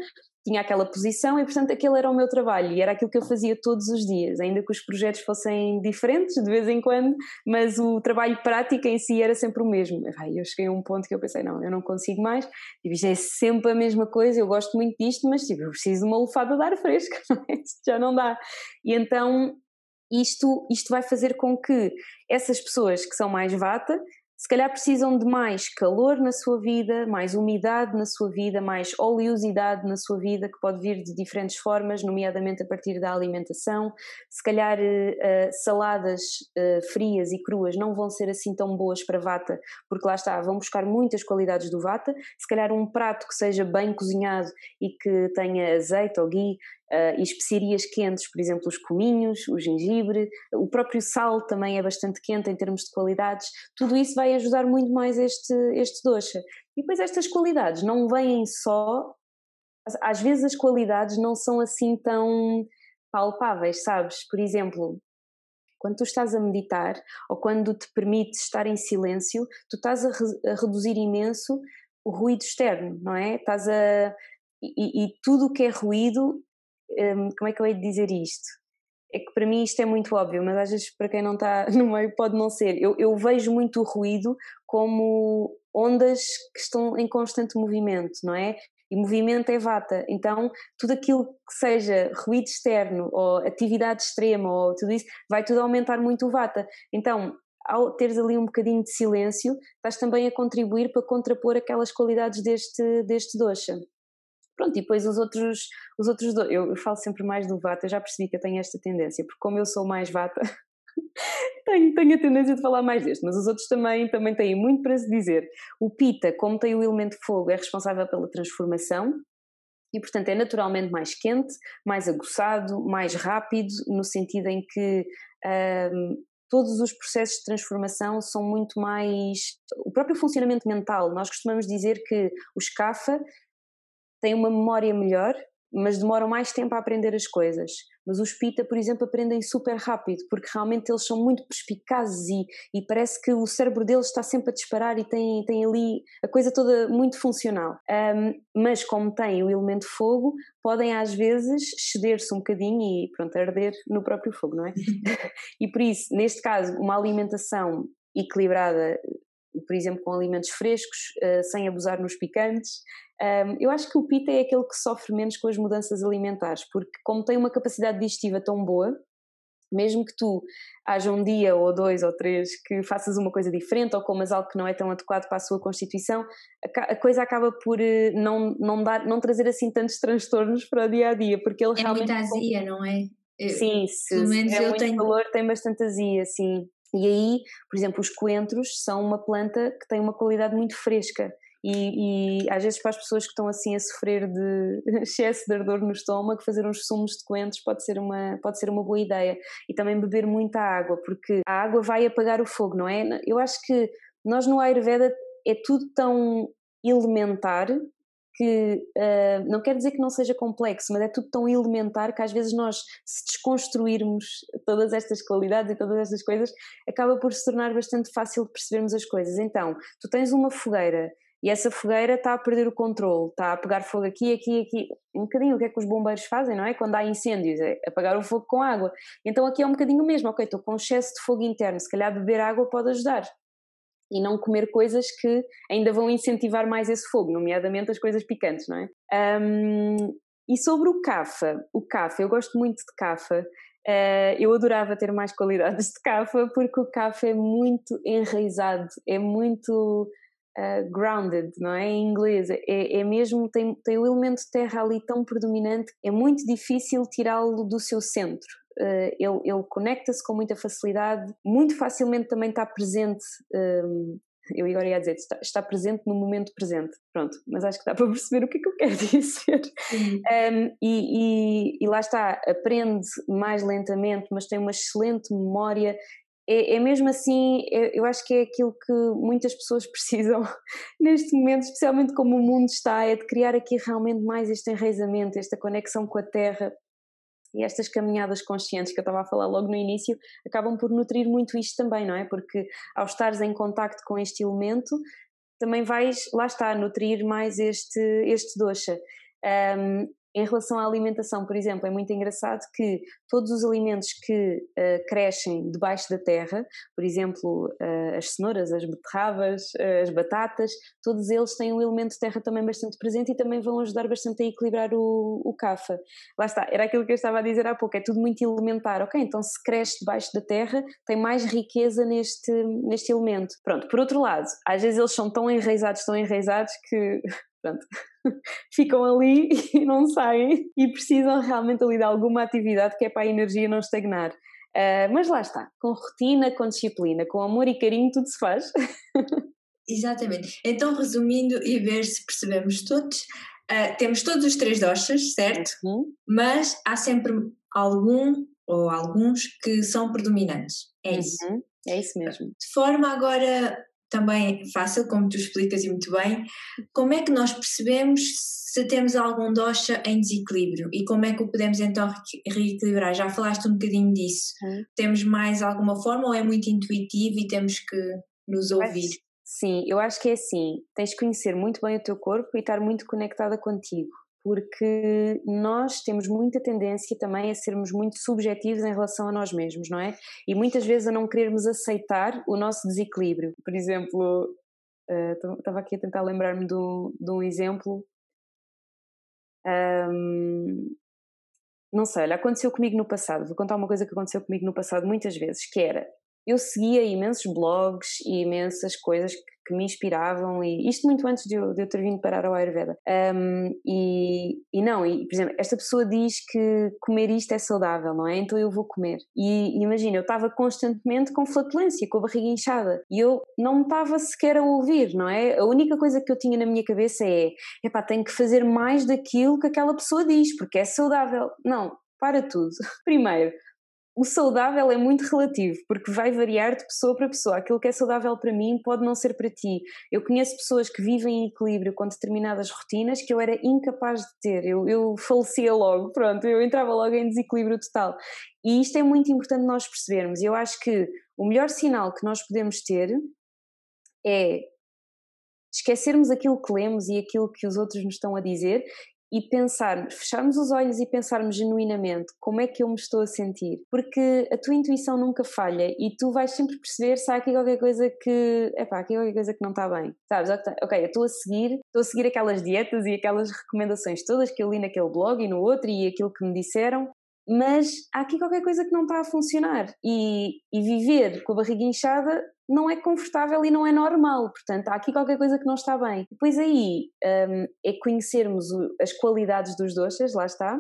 tinha aquela posição e, portanto, aquele era o meu trabalho e era aquilo que eu fazia todos os dias, ainda que os projetos fossem diferentes de vez em quando, mas o trabalho prático em si era sempre o mesmo. Eu cheguei a um ponto que eu pensei, não, eu não consigo mais, e tipo, é sempre a mesma coisa, eu gosto muito disto, mas tipo, eu preciso de uma lufada de ar fresco, já não dá. E então isto, isto vai fazer com que essas pessoas que são mais vata se calhar precisam de mais calor na sua vida, mais umidade na sua vida, mais oleosidade na sua vida, que pode vir de diferentes formas, nomeadamente a partir da alimentação. Se calhar uh, saladas uh, frias e cruas não vão ser assim tão boas para vata, porque lá está, vão buscar muitas qualidades do vata. Se calhar um prato que seja bem cozinhado e que tenha azeite ou ghee Uh, e especiarias quentes, por exemplo, os cominhos, o gengibre, o próprio sal também é bastante quente em termos de qualidades. Tudo isso vai ajudar muito mais este, este doce. E depois estas qualidades não vêm só. Às vezes as qualidades não são assim tão palpáveis, sabes? Por exemplo, quando tu estás a meditar ou quando te permites estar em silêncio, tu estás a, re a reduzir imenso o ruído externo, não é? Estás a. E, e tudo o que é ruído um, como é que eu hei de dizer isto? é que para mim isto é muito óbvio, mas às vezes para quem não está no meio pode não ser. Eu, eu vejo muito o ruído como ondas que estão em constante movimento, não é? E movimento é vata. Então, tudo aquilo que seja ruído externo ou atividade extrema ou tudo isso, vai tudo aumentar muito o vata. Então, ao teres ali um bocadinho de silêncio, estás também a contribuir para contrapor aquelas qualidades deste, deste dosha. Pronto, e depois os outros, os outros dois, eu, eu falo sempre mais do vata, já percebi que eu tenho esta tendência, porque como eu sou mais vata, tenho, tenho a tendência de falar mais deste, mas os outros também, também têm muito para se dizer. O Pita, como tem o elemento fogo, é responsável pela transformação e, portanto, é naturalmente mais quente, mais aguçado, mais rápido, no sentido em que um, todos os processos de transformação são muito mais. O próprio funcionamento mental. Nós costumamos dizer que os CAFA têm uma memória melhor mas demoram mais tempo a aprender as coisas. Mas os Pita, por exemplo, aprendem super rápido, porque realmente eles são muito perspicazes e, e parece que o cérebro deles está sempre a disparar e tem, tem ali a coisa toda muito funcional. Um, mas como têm o elemento fogo, podem às vezes ceder-se um bocadinho e pronto, arder no próprio fogo, não é? e por isso, neste caso, uma alimentação equilibrada por exemplo, com alimentos frescos, uh, sem abusar nos picantes, eu acho que o pita é aquele que sofre menos com as mudanças alimentares, porque como tem uma capacidade digestiva tão boa, mesmo que tu haja um dia ou dois ou três que faças uma coisa diferente ou comas algo que não é tão adequado para a sua constituição, a, coisa acaba por eh, não, não, dar, não trazer assim tantos transtornos para o dia a dia, porque ele é realmente. É muita azia, não é? Eu, sim, se, pelo menos é eu muito tenho. valor, tem bastante azia, sim. E aí, por exemplo, os coentros são uma planta que tem uma qualidade muito fresca e, e, às vezes para as pessoas que estão assim a sofrer de excesso de ardor no estômago, fazer uns sumos de coentros pode ser uma, pode ser uma boa ideia. E também beber muita água, porque a água vai apagar o fogo, não é? Eu acho que nós no Ayurveda é tudo tão elementar que uh, não quer dizer que não seja complexo, mas é tudo tão elementar que às vezes nós, se desconstruirmos todas estas qualidades e todas estas coisas, acaba por se tornar bastante fácil de percebermos as coisas. Então, tu tens uma fogueira e essa fogueira está a perder o controle, está a pegar fogo aqui, aqui, aqui. Um bocadinho o que é que os bombeiros fazem, não é? Quando há incêndios, é apagar o fogo com água. Então aqui é um bocadinho o mesmo, ok, estou com excesso de fogo interno, se calhar beber água pode ajudar. E não comer coisas que ainda vão incentivar mais esse fogo, nomeadamente as coisas picantes, não é? Um, e sobre o cafa, o cafa, eu gosto muito de cafa. Uh, eu adorava ter mais qualidades de cafa porque o cafa é muito enraizado, é muito uh, grounded, não é? Em inglês, é, é mesmo, tem, tem o elemento terra ali tão predominante, é muito difícil tirá-lo do seu centro. Uh, ele, ele conecta-se com muita facilidade, muito facilmente também está presente. Um, eu agora ia dizer, está, está, presente no momento presente. Pronto, mas acho que dá para perceber o que é que eu quero dizer. Um, e, e, e, lá está, aprende mais lentamente, mas tem uma excelente memória é, é mesmo assim, é, eu acho que é aquilo que muitas pessoas precisam neste momento, especialmente como o mundo está, é de criar aqui realmente mais este enraizamento, esta conexão com a terra, e estas caminhadas conscientes que eu estava a falar logo no início acabam por nutrir muito isto também, não é? Porque ao estares em contacto com este elemento, também vais, lá está, nutrir mais este, este doxa. Um, em relação à alimentação, por exemplo, é muito engraçado que todos os alimentos que uh, crescem debaixo da terra, por exemplo, uh, as cenouras, as beterrabas, uh, as batatas, todos eles têm um elemento de terra também bastante presente e também vão ajudar bastante a equilibrar o, o cafa. Lá está, era aquilo que eu estava a dizer há pouco, é tudo muito elementar. Ok, então se cresce debaixo da terra, tem mais riqueza neste, neste elemento. Pronto, por outro lado, às vezes eles são tão enraizados, tão enraizados que Pronto. ficam ali e não saem e precisam realmente ali de alguma atividade que é para a energia não estagnar. Uh, mas lá está, com rotina, com disciplina, com amor e carinho, tudo se faz. Exatamente. Então, resumindo e ver se percebemos todos, uh, temos todos os três doshas, certo? Uhum. Mas há sempre algum ou alguns que são predominantes. É isso. Uhum. É isso mesmo. De forma agora também fácil, como tu explicas e muito bem, como é que nós percebemos se temos algum dosha em desequilíbrio e como é que o podemos então reequilibrar? Já falaste um bocadinho disso. Hum. Temos mais alguma forma ou é muito intuitivo e temos que nos ouvir? Sim, eu acho que é assim. Tens que conhecer muito bem o teu corpo e estar muito conectada contigo. Porque nós temos muita tendência também a sermos muito subjetivos em relação a nós mesmos, não é? E muitas vezes a não querermos aceitar o nosso desequilíbrio. Por exemplo, estava uh, aqui a tentar lembrar-me de, de, um exemplo. Um, não sei, olha, aconteceu comigo no passado. Vou contar uma coisa que aconteceu comigo no passado muitas vezes, que era eu seguia imensos blogs e imensas coisas que, que, me inspiravam, e isto muito antes de eu, de eu ter vindo parar ao Ayurveda. Um, e, e não, e, por exemplo, esta pessoa diz que comer isto é saudável, não é? Então eu vou comer. E imagina, eu estava constantemente com flatulência, com a barriga inchada, e eu não me estava sequer a ouvir, não é? A única coisa que eu tinha na minha cabeça é: epá, tenho que fazer mais daquilo que aquela pessoa diz, porque é saudável. Não, para tudo. Primeiro, o saudável é muito relativo, porque vai variar de pessoa para pessoa. Aquilo que é saudável para mim pode não ser para ti. Eu conheço pessoas que vivem em equilíbrio com determinadas rotinas que eu era incapaz de ter. Eu, eu falecia logo, pronto, eu entrava logo em desequilíbrio total. E isto é muito importante nós percebermos. Eu acho que o melhor sinal que nós podemos ter é esquecermos aquilo que lemos e aquilo que os outros nos estão a dizer e pensarmos, fecharmos os olhos e pensarmos genuinamente como é que eu me estou a sentir, porque a tua intuição nunca falha e tu vais sempre perceber se há aqui qualquer coisa que, epá, aqui qualquer coisa que não está bem, sabes? Ok, eu estou a seguir, estou a seguir aquelas dietas e aquelas recomendações todas que eu li naquele blog e no outro e aquilo que me disseram, mas há aqui qualquer coisa que não está a funcionar. E, e viver com a barriga inchada não é confortável e não é normal, portanto há aqui qualquer coisa que não está bem. Depois aí um, é conhecermos as qualidades dos doces, lá está,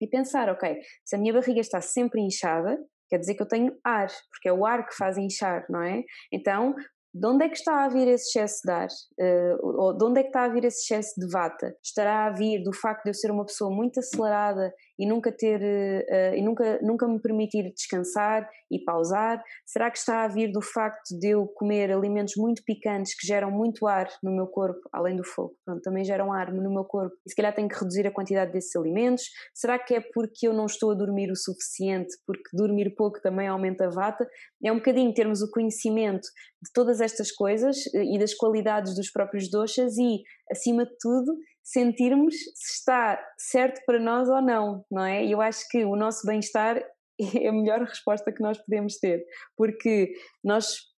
e pensar, ok, se a minha barriga está sempre inchada, quer dizer que eu tenho ar, porque é o ar que faz inchar, não é? Então de onde é que está a vir esse excesso de ar? Uh, ou de onde é que está a vir esse excesso de vata? Estará a vir do facto de eu ser uma pessoa muito acelerada e nunca ter uh, e nunca, nunca me permitir descansar e pausar? Será que está a vir do facto de eu comer alimentos muito picantes que geram muito ar no meu corpo, além do fogo? Pronto, também geram ar no meu corpo e se calhar tenho que reduzir a quantidade desses alimentos? Será que é porque eu não estou a dormir o suficiente? Porque dormir pouco também aumenta a vata? É um bocadinho termos o conhecimento de todas estas coisas eh, e das qualidades dos próprios doces e, acima de tudo, sentirmos se está certo para nós ou não, não é? E eu acho que o nosso bem-estar é a melhor resposta que nós podemos ter, porque nós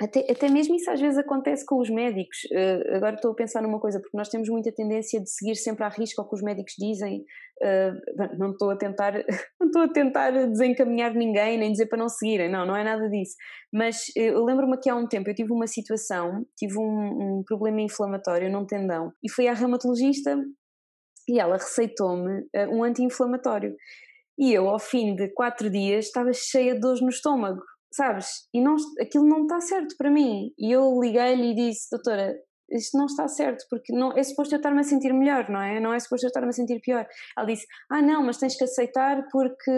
até, até mesmo isso às vezes acontece com os médicos. Uh, agora estou a pensar numa coisa, porque nós temos muita tendência de seguir sempre à risca o que os médicos dizem. Uh, não estou a tentar, não estou a tentar desencaminhar ninguém, nem dizer para não seguirem, não, não é nada disso. Mas uh, eu lembro-me que há um tempo eu tive uma situação, tive um, um problema inflamatório num tendão e fui à reumatologista e ela receitou-me um anti-inflamatório. E eu, ao fim de quatro dias, estava cheia de dores no estômago sabes? E não, aquilo não está certo para mim. E eu liguei-lhe e disse, doutora, isto não está certo, porque não, é suposto eu estar-me a sentir melhor, não é? Não é suposto eu estar-me a sentir pior. Ela disse, ah não, mas tens que aceitar porque,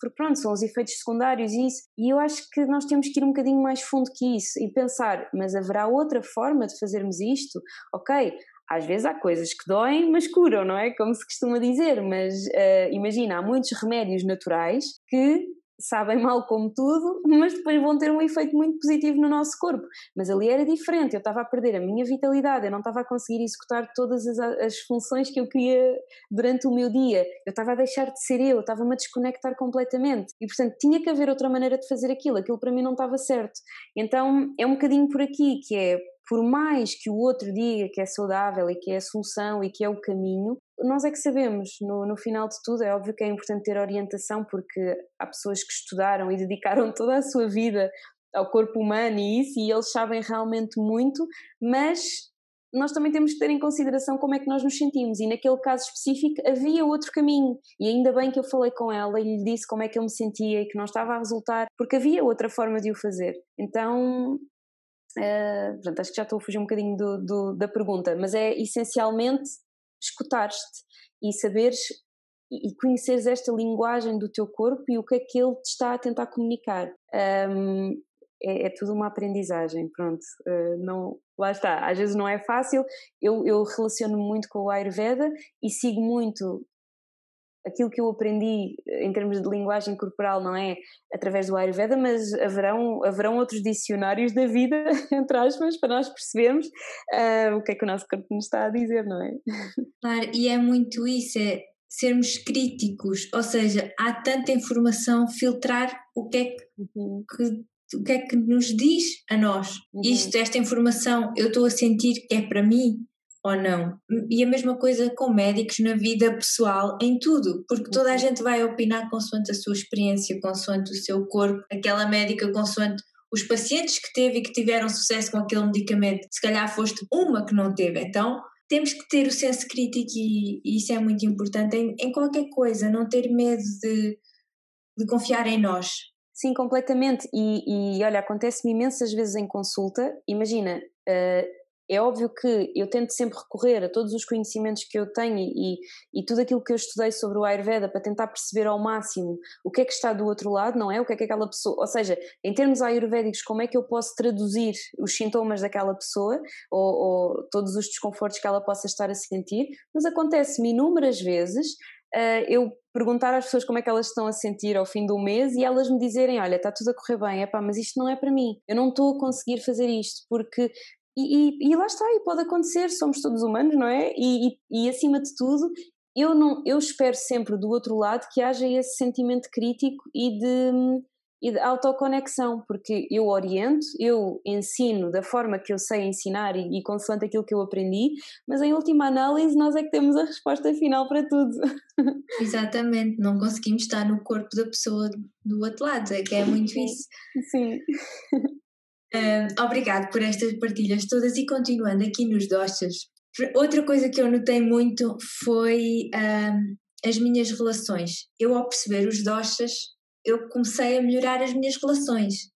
porque pronto, são os efeitos secundários e isso. E eu acho que nós temos que ir um bocadinho mais fundo que isso e pensar, mas haverá outra forma de fazermos isto? Ok, às vezes há coisas que doem, mas curam, não é? Como se costuma dizer, mas uh, imagina, há muitos remédios naturais que sabem mal como tudo, mas depois vão ter um efeito muito positivo no nosso corpo. Mas ali era diferente, eu estava a perder a minha vitalidade, eu não estava a conseguir executar todas as, as funções que eu queria durante o meu dia, eu estava a deixar de ser eu, estava-me a desconectar completamente. E portanto tinha que haver outra maneira de fazer aquilo, aquilo para mim não estava certo. Então é um bocadinho por aqui que é por mais que o outro diga que é saudável e que é a solução e que é o caminho, nós é que sabemos, no, no final de tudo, é óbvio que é importante ter orientação, porque há pessoas que estudaram e dedicaram toda a sua vida ao corpo humano e isso, e eles sabem realmente muito, mas nós também temos que ter em consideração como é que nós nos sentimos, e naquele caso específico havia outro caminho, e ainda bem que eu falei com ela e lhe disse como é que eu me sentia e que não estava a resultar, porque havia outra forma de o fazer. Então Uh, portanto, acho que já estou a fugir um bocadinho do, do, da pergunta, mas é essencialmente escutar-te e saberes e conheceres esta linguagem do teu corpo e o que é que ele te está a tentar comunicar. Um, é, é, tudo uma aprendizagem, pronto. Uh, não, lá está, às vezes não é fácil. Eu, eu relaciono-me muito com o Ayurveda e sigo muito aquilo que eu aprendi eh, em termos de linguagem corporal não é através do Ayurveda, mas haverão, haverão outros dicionários da vida, entre aspas, para nós percebermos uh, o que é que o nosso corpo nos está a dizer, não é? Claro, e é muito isso, é sermos críticos, ou seja, há tanta informação, filtrar o que é que, uhum. que o que é que nos diz a nós. Uhum. Isto, esta informação, eu estou a sentir que é para mim, ou não. E a mesma coisa com médicos na vida pessoal, em tudo, porque toda a uhum. gente vai opinar consoante a sua experiência, consoante o seu corpo, aquela médica consoante os pacientes que teve e que tiveram sucesso com aquele medicamento, se calhar foste uma que não teve. Então, temos que ter o senso crítico e, e isso é muito importante em, em, qualquer coisa, não ter medo de, de confiar em nós. Sim, completamente. E, e olha, acontece-me imensas vezes em consulta. Imagina, uh, é óbvio que eu tento sempre recorrer a todos os conhecimentos que eu tenho e, e tudo aquilo que eu estudei sobre o Ayurveda para tentar perceber ao máximo o que é que está do outro lado, não é? O que é que aquela pessoa. Ou seja, em termos ayurvédicos, como é que eu posso traduzir os sintomas daquela pessoa ou, ou todos os desconfortos que ela possa estar a sentir, mas acontece-me inúmeras vezes Uh, eu perguntar às pessoas como é que elas estão a sentir ao fim do mês e elas me dizerem: Olha, está tudo a correr bem, epá, mas isto não é para mim, eu não estou a conseguir fazer isto porque e, e, e, lá está, e pode acontecer, somos todos humanos, não é? E, e, acima de tudo, eu, não, eu espero sempre do outro lado que haja esse sentimento crítico e de, e de autoconexão, porque eu oriento, eu ensino da forma que eu sei ensinar e, e consoante aquilo que eu aprendi, mas em última análise nós é que temos a resposta final para tudo. Exatamente, não conseguimos estar no corpo da pessoa do outro lado, é que é muito isso. Sim. Um, obrigado por estas partilhas todas e continuando aqui nos doces. Outra coisa que eu notei muito foi um, as minhas relações. Eu, ao perceber os doces, eu comecei a melhorar as minhas relações.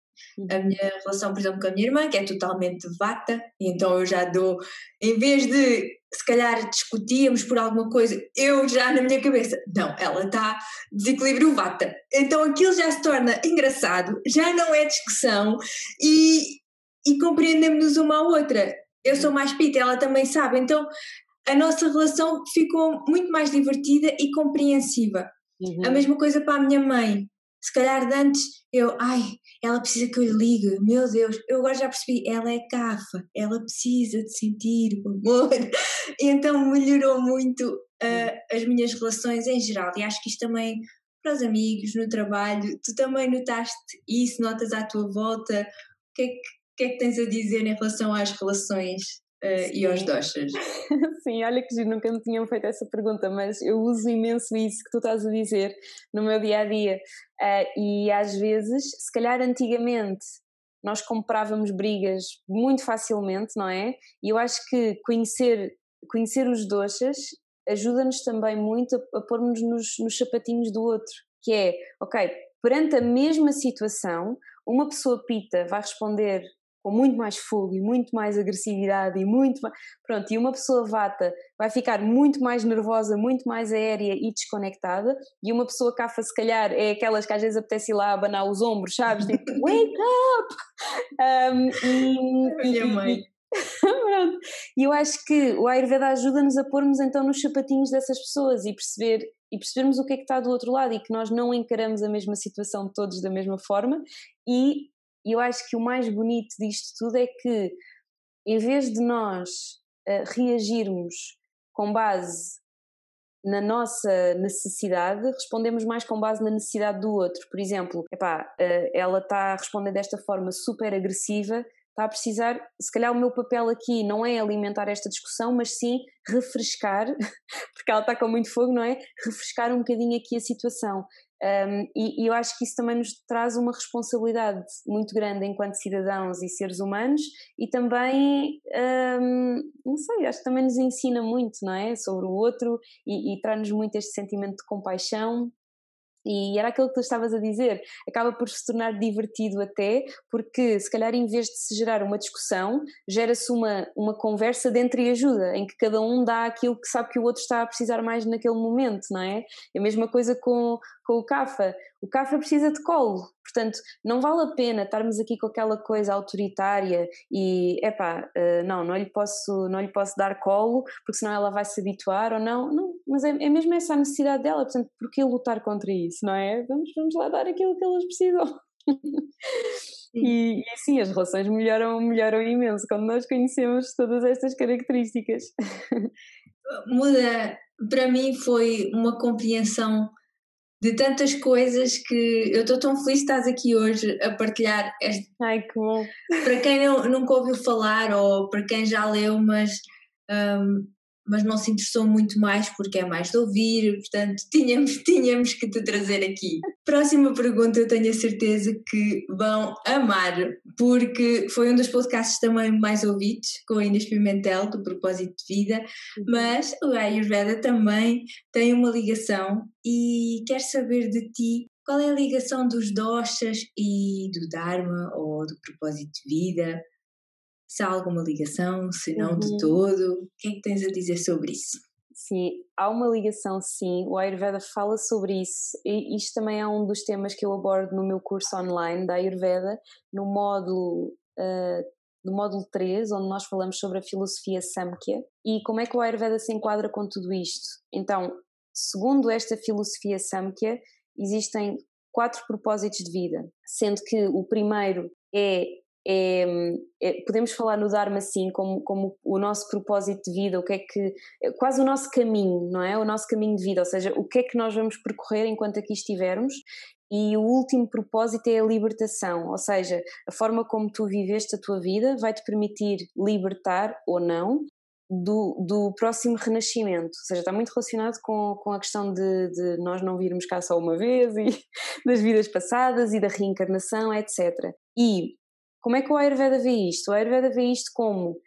A minha relação, por exemplo, com a minha irmã, que é totalmente vata, então eu já dou, em vez de se calhar discutíamos por alguma coisa, eu já na minha cabeça, não, ela está desequilíbrio vata. Então aquilo já se torna engraçado, já não é discussão e, e compreendemos-nos uma à outra. Eu sou mais pita, ela também sabe, então a nossa relação ficou muito mais divertida e compreensiva. Uhum. A mesma coisa para a minha mãe. Se calhar de antes eu, ai, ela precisa que eu lhe ligue, meu Deus, eu agora já percebi, ela é cafa, ela precisa de sentir o amor. E então melhorou muito uh, as minhas relações em geral. E acho que isto também para os amigos, no trabalho, tu também notaste isso, notas à tua volta. O que é que, que, é que tens a dizer em relação às relações uh, e aos doxas. Sim, olha que nunca me tinham feito essa pergunta, mas eu uso imenso isso que tu estás a dizer no meu dia a dia. Uh, e às vezes, se calhar antigamente, nós comprávamos brigas muito facilmente, não é? E eu acho que conhecer, conhecer os doxas ajuda-nos também muito a, a pôr-nos nos, nos sapatinhos do outro, que é, ok, perante a mesma situação, uma pessoa pita vai responder com muito mais fogo e muito mais agressividade e muito mais, pronto, e uma pessoa vata vai ficar muito mais nervosa, muito mais aérea e desconectada, e uma pessoa cafa se calhar é aquelas que às vezes apetece ir lá abanar os ombros, sabes? Tipo, wake up! Um, e, Minha mãe. Pronto. E eu acho que o Ayurveda ajuda-nos a pormos então nos sapatinhos dessas pessoas e perceber e percebermos o que é que está do outro lado e que nós não encaramos a mesma situação todos da mesma forma e e eu acho que o mais bonito disto tudo é que, em vez de nós uh, reagirmos com base na nossa necessidade, respondemos mais com base na necessidade do outro. Por exemplo, epá, uh, ela está a responder desta forma super agressiva, está a precisar, se calhar o meu papel aqui não é alimentar esta discussão, mas sim refrescar, porque ela está com muito fogo, não é? Refrescar um bocadinho aqui a situação. Um, e, e, eu acho que isso também nos traz uma responsabilidade muito grande enquanto cidadãos e seres humanos e também, um, não sei, acho que também nos ensina muito, não é? Sobre o outro e, e traz-nos muito este sentimento de compaixão e era aquilo que tu estavas a dizer, acaba por se tornar divertido até, porque se calhar em vez de se gerar uma discussão, gera-se uma, uma conversa de entreajuda, em que cada um dá aquilo que sabe que o outro está a precisar mais naquele momento, não é? É a mesma coisa com, com o CAFA. O CAFA precisa de colo, portanto, não vale a pena estarmos aqui com aquela coisa autoritária e, epá, uh, não, não lhe, posso, não lhe posso dar colo, porque senão ela vai se habituar ou não. Não, mas é, é mesmo essa a necessidade dela, portanto, porquê lutar contra isso, não é? Vamos, vamos lá dar aquilo que elas precisam. E, e sim, as relações melhoram, melhoram imenso quando nós conhecemos todas estas características. Muda, para mim foi uma compreensão de tantas coisas que eu estou tão feliz de estás aqui hoje a partilhar. Este... Ai, que bom! Para quem não, nunca ouviu falar ou para quem já leu, mas um, mas não se interessou muito mais porque é mais de ouvir, portanto tínhamos, tínhamos que te trazer aqui. Próxima pergunta eu tenho a certeza que vão amar, porque foi um dos podcasts também mais ouvidos, com a Inês Pimentel, do Propósito de Vida, uhum. mas o Ayurveda também tem uma ligação e quer saber de ti qual é a ligação dos doshas e do Dharma ou do propósito de vida? Se há alguma ligação, se não uhum. de todo. O que é que tens a dizer sobre isso? Sim, há uma ligação, sim. O Ayurveda fala sobre isso. E isto também é um dos temas que eu abordo no meu curso online da Ayurveda, no módulo, uh, no módulo 3, onde nós falamos sobre a filosofia Samkhya e como é que o Ayurveda se enquadra com tudo isto. Então, segundo esta filosofia Samkhya, existem quatro propósitos de vida, sendo que o primeiro é é, é, podemos falar no Dharma assim como, como o nosso propósito de vida, o que é que é quase o nosso caminho, não é? O nosso caminho de vida, ou seja, o que é que nós vamos percorrer enquanto aqui estivermos. E o último propósito é a libertação, ou seja, a forma como tu viveste a tua vida vai te permitir libertar ou não do, do próximo renascimento, ou seja, está muito relacionado com, com a questão de, de nós não virmos cá só uma vez e das vidas passadas e da reencarnação, etc. E como é que o Ayurveda vê isto? O Ayurveda vê isto como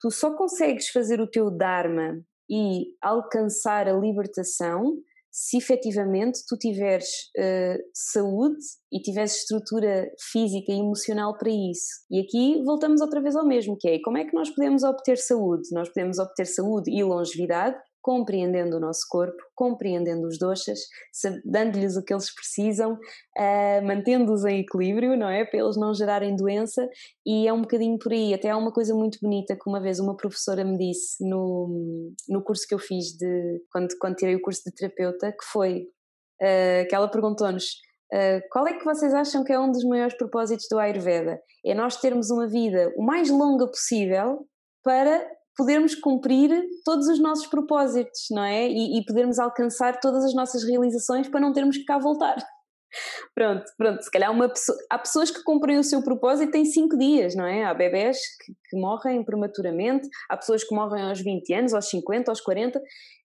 tu só consegues fazer o teu Dharma e alcançar a libertação se efetivamente tu tiveres uh, saúde e tiveres estrutura física e emocional para isso. E aqui voltamos outra vez ao mesmo, que é como é que nós podemos obter saúde? Nós podemos obter saúde e longevidade compreendendo o nosso corpo, compreendendo os doxas, dando-lhes o que eles precisam, uh, mantendo-os em equilíbrio, não é? Para eles não gerarem doença, e é um bocadinho por aí. Até há uma coisa muito bonita que uma vez uma professora me disse no, no curso que eu fiz de quando, quando tirei o curso de terapeuta, que foi uh, que ela perguntou-nos. Uh, qual é que vocês acham que é um dos maiores propósitos do Ayurveda? É nós termos uma vida o mais longa possível para podermos cumprir todos os nossos propósitos, não é? E, e, podermos alcançar todas as nossas realizações para não termos que cá voltar. Pronto, pronto, se calhar uma pessoa, há pessoas que cumprem o seu propósito em 5 dias, não é? Há bebés que, que, morrem prematuramente, há pessoas que morrem aos 20 anos, aos 50, aos 40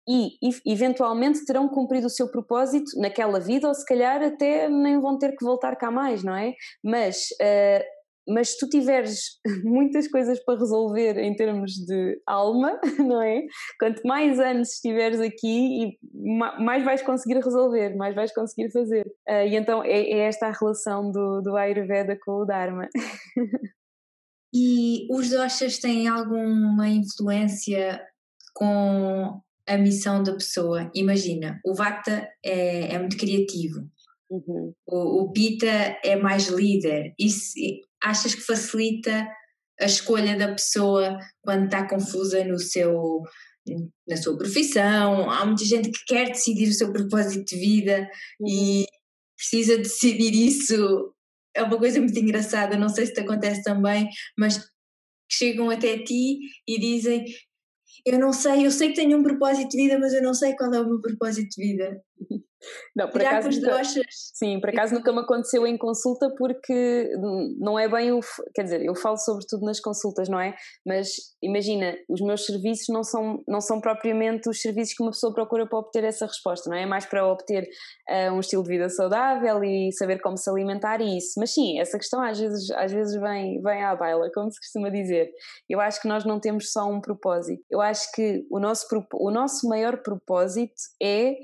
e, e eventualmente terão cumprido o seu propósito naquela vida ou se calhar até nem vão ter que voltar cá mais, não é? Mas uh, mas se tu tiveres muitas coisas para resolver em termos de alma, não é? Quanto mais anos estiveres aqui, mais vais conseguir resolver, mais vais conseguir fazer. Uh, e então é, é, esta a relação do, do Ayurveda com o Dharma. E os doshas têm alguma influência com a missão da pessoa? Imagina, o Vata é, é muito criativo, Uhum. O, o, Pita é mais líder. Isso, achas que facilita a escolha da pessoa quando está confusa no seu na sua profissão, há muita gente que quer decidir o seu propósito de vida uhum. e precisa decidir isso. É uma coisa muito engraçada, não sei se te acontece também, mas chegam até ti e dizem: Eu não sei, eu sei que tenho um propósito de vida, mas eu não sei qual é o meu propósito de vida. Não, por acaso, nunca, sim, por acaso nunca me aconteceu em consulta porque não é bem o. Quer dizer, eu falo sobretudo nas consultas, não é? Mas imagina, os meus serviços não são, não são propriamente os serviços que uma pessoa procura para obter essa resposta, não é? É mais para obter uh, um estilo de vida saudável e saber como se alimentar e isso. Mas sim, essa questão às vezes, às vezes vem, vem à baila, como se costuma dizer. Eu acho que nós não temos só um propósito. Eu acho que o nosso, o nosso maior propósito é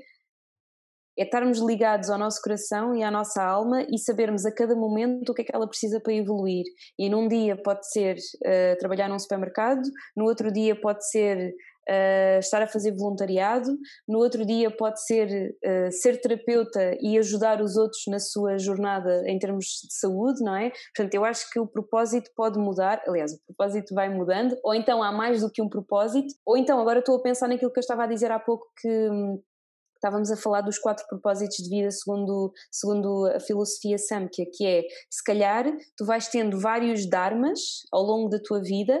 é estarmos ligados ao nosso coração e à nossa alma e sabermos a cada momento o que é que ela precisa para evoluir. E num dia pode ser uh, trabalhar num supermercado, no outro dia pode ser uh, estar a fazer voluntariado, no outro dia pode ser uh, ser terapeuta e ajudar os outros na sua jornada em termos de saúde, não é? Portanto, eu acho que o propósito pode mudar, aliás, o propósito vai mudando, ou então há mais do que um propósito, ou então agora estou a pensar naquilo que eu estava a dizer há pouco que hum, estávamos a falar dos quatro propósitos de vida segundo, segundo a filosofia Samkhya, que é, se calhar, tu vais tendo vários dharmas ao longo da tua vida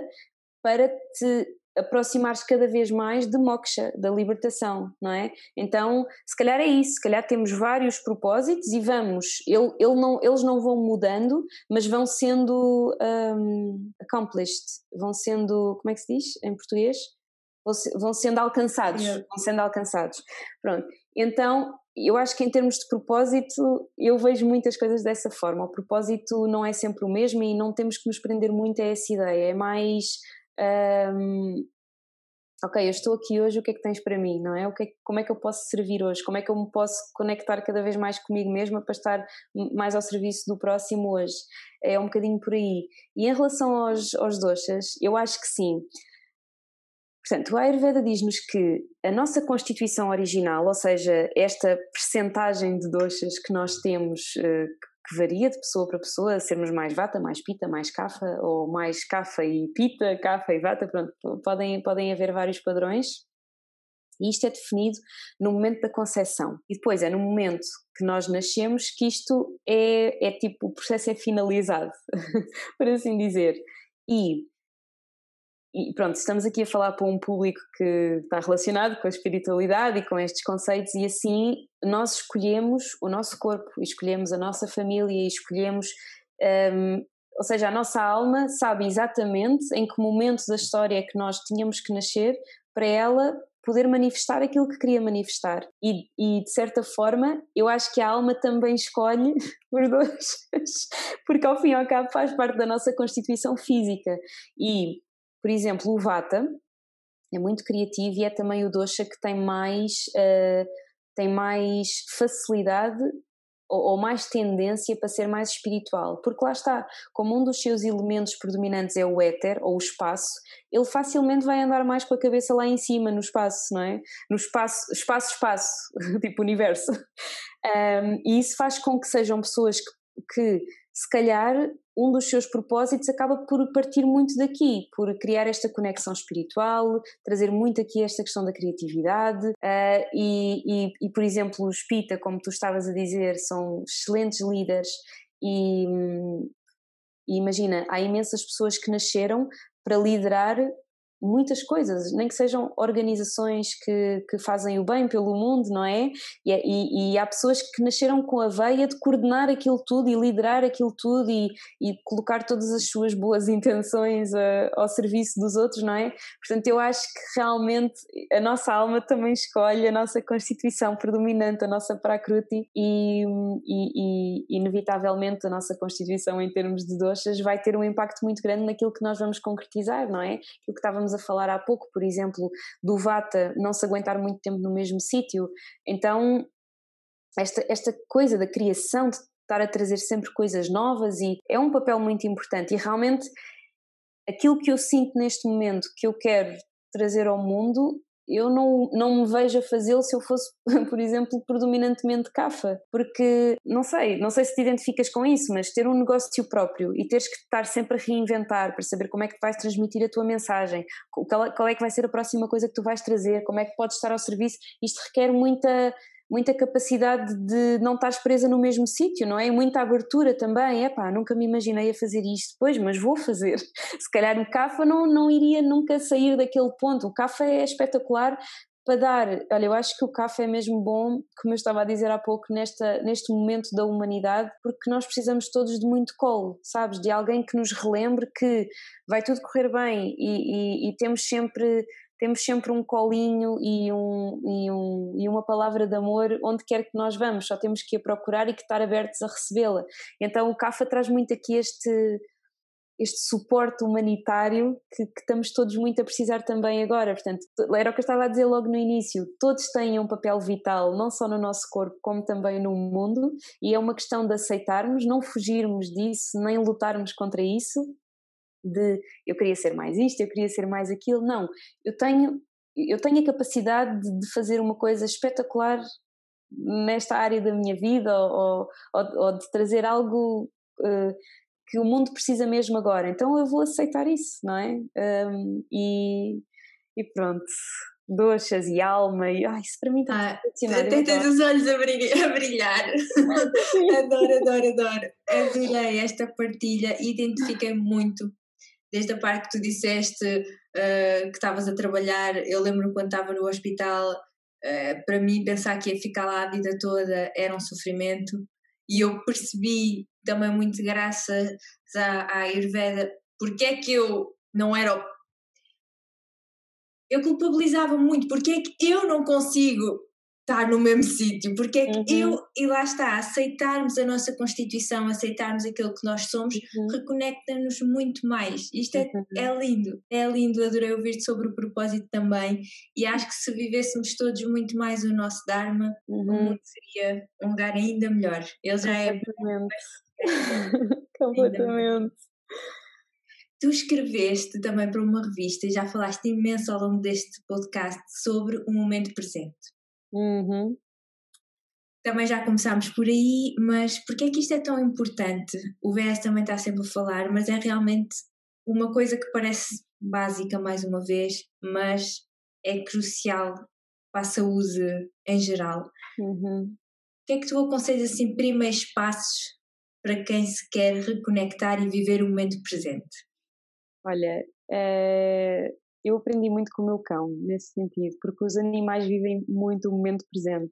para te aproximares cada vez mais de moksha, da libertação, não é? Então, se calhar é isso, se calhar temos vários propósitos e vamos, ele, ele não, eles não vão mudando, mas vão sendo um, accomplished, vão sendo, como é que se diz em português? Vão sendo alcançados, vão sendo alcançados. Pronto, então eu acho que em termos de propósito, eu vejo muitas coisas dessa forma. O propósito não é sempre o mesmo e não temos que nos prender muito a essa ideia, é mais um, ok, eu estou aqui hoje, o que é que tens para mim, não é? O que é, como é que eu posso servir hoje? Como é que eu me posso conectar cada vez mais comigo mesma para estar mais ao serviço do próximo hoje? É um bocadinho por aí. E em relação aos, aos doxas, eu acho que sim. Portanto, a Ayurveda diz-nos que a nossa constituição original, ou seja, esta percentagem de doxas que nós temos, eh, que varia de pessoa para pessoa, sermos mais vata, mais pita, mais kafa, ou mais kafa e pita, kafa e vata, pronto, podem, podem haver vários padrões. E isto é definido no momento da concepção. E depois é no momento que nós nascemos que isto é, é tipo, o processo é finalizado, por assim dizer. E e pronto, estamos aqui a falar para um público que está relacionado com a espiritualidade e com estes conceitos, e assim nós escolhemos o nosso corpo, escolhemos a nossa família, escolhemos. Um, ou seja, a nossa alma sabe exatamente em que momento da história é que nós tínhamos que nascer para ela poder manifestar aquilo que queria manifestar. E, e, de certa forma, eu acho que a alma também escolhe os dois, porque ao fim e ao cabo faz parte da nossa constituição física. E por exemplo, o Vata é muito criativo e é também o dosha que tem mais, uh, tem mais facilidade ou, ou, mais tendência para ser mais espiritual, porque lá está, como um dos seus elementos predominantes é o éter ou o espaço, ele facilmente vai andar mais com a cabeça lá em cima no espaço, não é? No espaço, espaço, espaço, tipo universo. Um, e isso faz com que sejam pessoas que, que se calhar um dos seus propósitos acaba por partir muito daqui, por criar esta conexão espiritual, trazer muito aqui esta questão da criatividade uh, e, e, e, por exemplo, os Pita, como tu estavas a dizer, são excelentes líderes e, e imagina, há imensas pessoas que nasceram para liderar muitas coisas, nem que sejam organizações que, que fazem o bem pelo mundo, não é? E, é, e, e, há pessoas que nasceram com a veia de coordenar aquilo tudo e liderar aquilo tudo e, e colocar todas as suas boas intenções a, ao serviço dos outros, não é? Portanto, eu acho que realmente a nossa alma também escolhe a nossa constituição predominante, a nossa prakruti e, e inevitavelmente a nossa constituição em termos de doxas vai ter um impacto muito grande naquilo que nós vamos concretizar, não é? Aquilo que estávamos a falar há pouco, por exemplo, do Vata não se aguentar muito tempo no mesmo sítio. Então, esta, esta coisa da criação, de estar a trazer sempre coisas novas, e é um papel muito importante. E realmente, aquilo que eu sinto neste momento que eu quero trazer ao mundo eu não, não me vejo a fazê-lo se eu fosse, por exemplo, predominantemente CAFA, porque não sei, não sei se te identificas com isso, mas ter um negócio próprio e teres que estar sempre a reinventar para saber como é que vais transmitir a tua mensagem, qual é que vai ser a próxima coisa que tu vais trazer, como é que podes estar ao serviço, isto requer muita muita capacidade de não estar presa no mesmo sítio, não é? Muita abertura também. Epá, nunca me imaginei a fazer isto, pois, mas vou fazer. Se calhar o CAFA não, não iria nunca sair daquele ponto. O CAFA é espetacular para dar, olha, eu acho que o CAFA é mesmo bom, como eu estava a dizer há pouco, nesta, neste momento da humanidade, porque nós precisamos todos de muito colo, sabes? De alguém que nos relembre que vai tudo correr bem e, e, e temos sempre temos sempre um colinho e, um, e, um, e uma palavra de amor onde quer que nós vamos, só temos que a procurar e que estar abertos a recebê-la. Então o CAFA traz muito aqui este, este suporte humanitário que, que, estamos todos muito a precisar também agora. Portanto, era o que eu estava a dizer logo no início: todos têm um papel vital, não só no nosso corpo, como também no mundo, e é uma questão de aceitarmos, não fugirmos disso, nem lutarmos contra isso, de eu queria ser mais isto, eu queria ser mais aquilo. Não, eu tenho eu tenho a capacidade de, fazer uma coisa espetacular nesta área da minha vida ou, ou, ou de trazer algo uh, que o mundo precisa mesmo agora. Então eu vou aceitar isso, não é? Um, e, e pronto, doces e alma, e ai, isso para mim está ah, Até tens os olhos a brilhar. A brilhar. adoro, adoro, adoro. Adorei esta partilha, identifiquei muito. Desde a parte que tu disseste uh, que estavas a trabalhar, eu lembro quando estava no hospital, uh, para mim pensar que ia ficar lá a vida toda era um sofrimento. E eu percebi também muito graças à, à Ayurveda porque é que eu não era eu culpabilizava muito porque é que eu não consigo estar no mesmo sítio, porque é que uhum. eu, e lá está, aceitarmos a nossa Constituição, aceitarmos aquilo que nós somos, uhum. reconecta-nos muito mais. Isto é, uhum. é lindo, é lindo, adorei ouvir-te sobre o propósito também, e acho que se vivêssemos todos muito mais o nosso Dharma, o mundo uhum. seria um lugar ainda melhor. Ele já é. Completamente. Tu escreveste também para uma revista e já falaste imenso ao longo deste podcast sobre o momento presente. Uhum. Também já começámos por aí, mas porquê é que isto é tão importante? O VS também está sempre a falar, mas é realmente uma coisa que parece básica mais uma vez, mas é crucial para a saúde em geral. Uhum. O que é que tu aconselhas assim, primeiros passos para quem se quer reconectar e viver o momento presente? Olha, é, eu aprendi muito com o meu cão nesse sentido, porque os animais vivem muito o momento presente.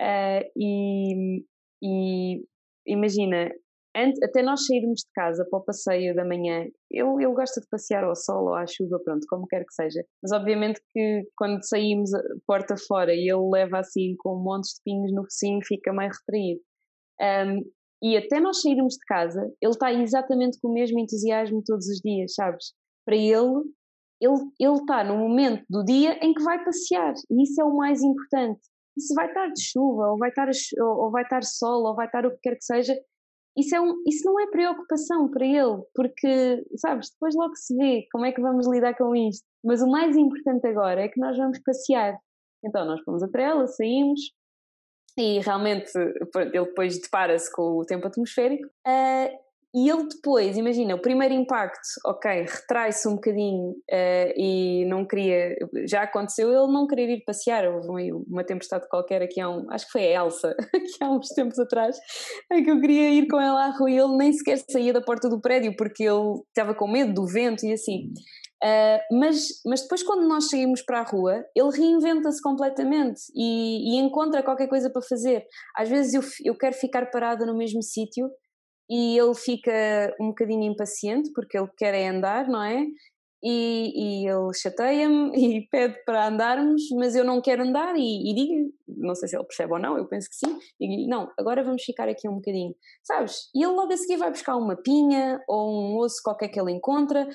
Uh, e, e, imagina, antes, até nós sairmos de casa para o passeio da manhã, ele, ele gosta de passear ao sol ou à chuva, pronto, como quer que seja. Mas obviamente que quando saímos porta fora e ele leva assim com montes de pinhos no focinho, fica meio retraído. Um, e até nós sairmos de casa, ele está exatamente com o mesmo entusiasmo todos os dias, sabes? Para ele, ele, está no momento do dia em que vai passear e isso é o mais importante. E se vai estar de chuva, ou vai estar, ou vai estar sol, ou vai estar o que quer que seja, isso, é um, isso não é preocupação para ele, porque, sabes, depois logo se vê como é que vamos lidar com isto. Mas o mais importante agora é que nós vamos passear. Então nós fomos a trela, saímos, e realmente ele depois depara-se com o tempo atmosférico. Uh, e ele depois, imagina, o primeiro impacto, ok, retrai-se um bocadinho uh, e não queria, já aconteceu ele não querer ir passear, houve uma tempestade qualquer aqui há um, acho que foi a Elsa, aqui há uns tempos atrás, em que eu queria ir com ela à rua e ele nem sequer saía da porta do prédio porque ele estava com medo do vento e assim. Uh, mas, mas depois, quando nós saímos para a rua, ele reinventa-se completamente e, e, encontra qualquer coisa para fazer. Às vezes eu, eu quero ficar parada no mesmo sítio e ele fica um bocadinho impaciente porque ele quer é andar, não é? E, e ele chateia-me e pede para andarmos, mas eu não quero andar e, e digo não sei se ele percebe ou não, eu penso que sim, digo não, agora vamos ficar aqui um bocadinho, sabes? E ele logo a seguir vai buscar uma pinha ou um osso qualquer que ele encontra,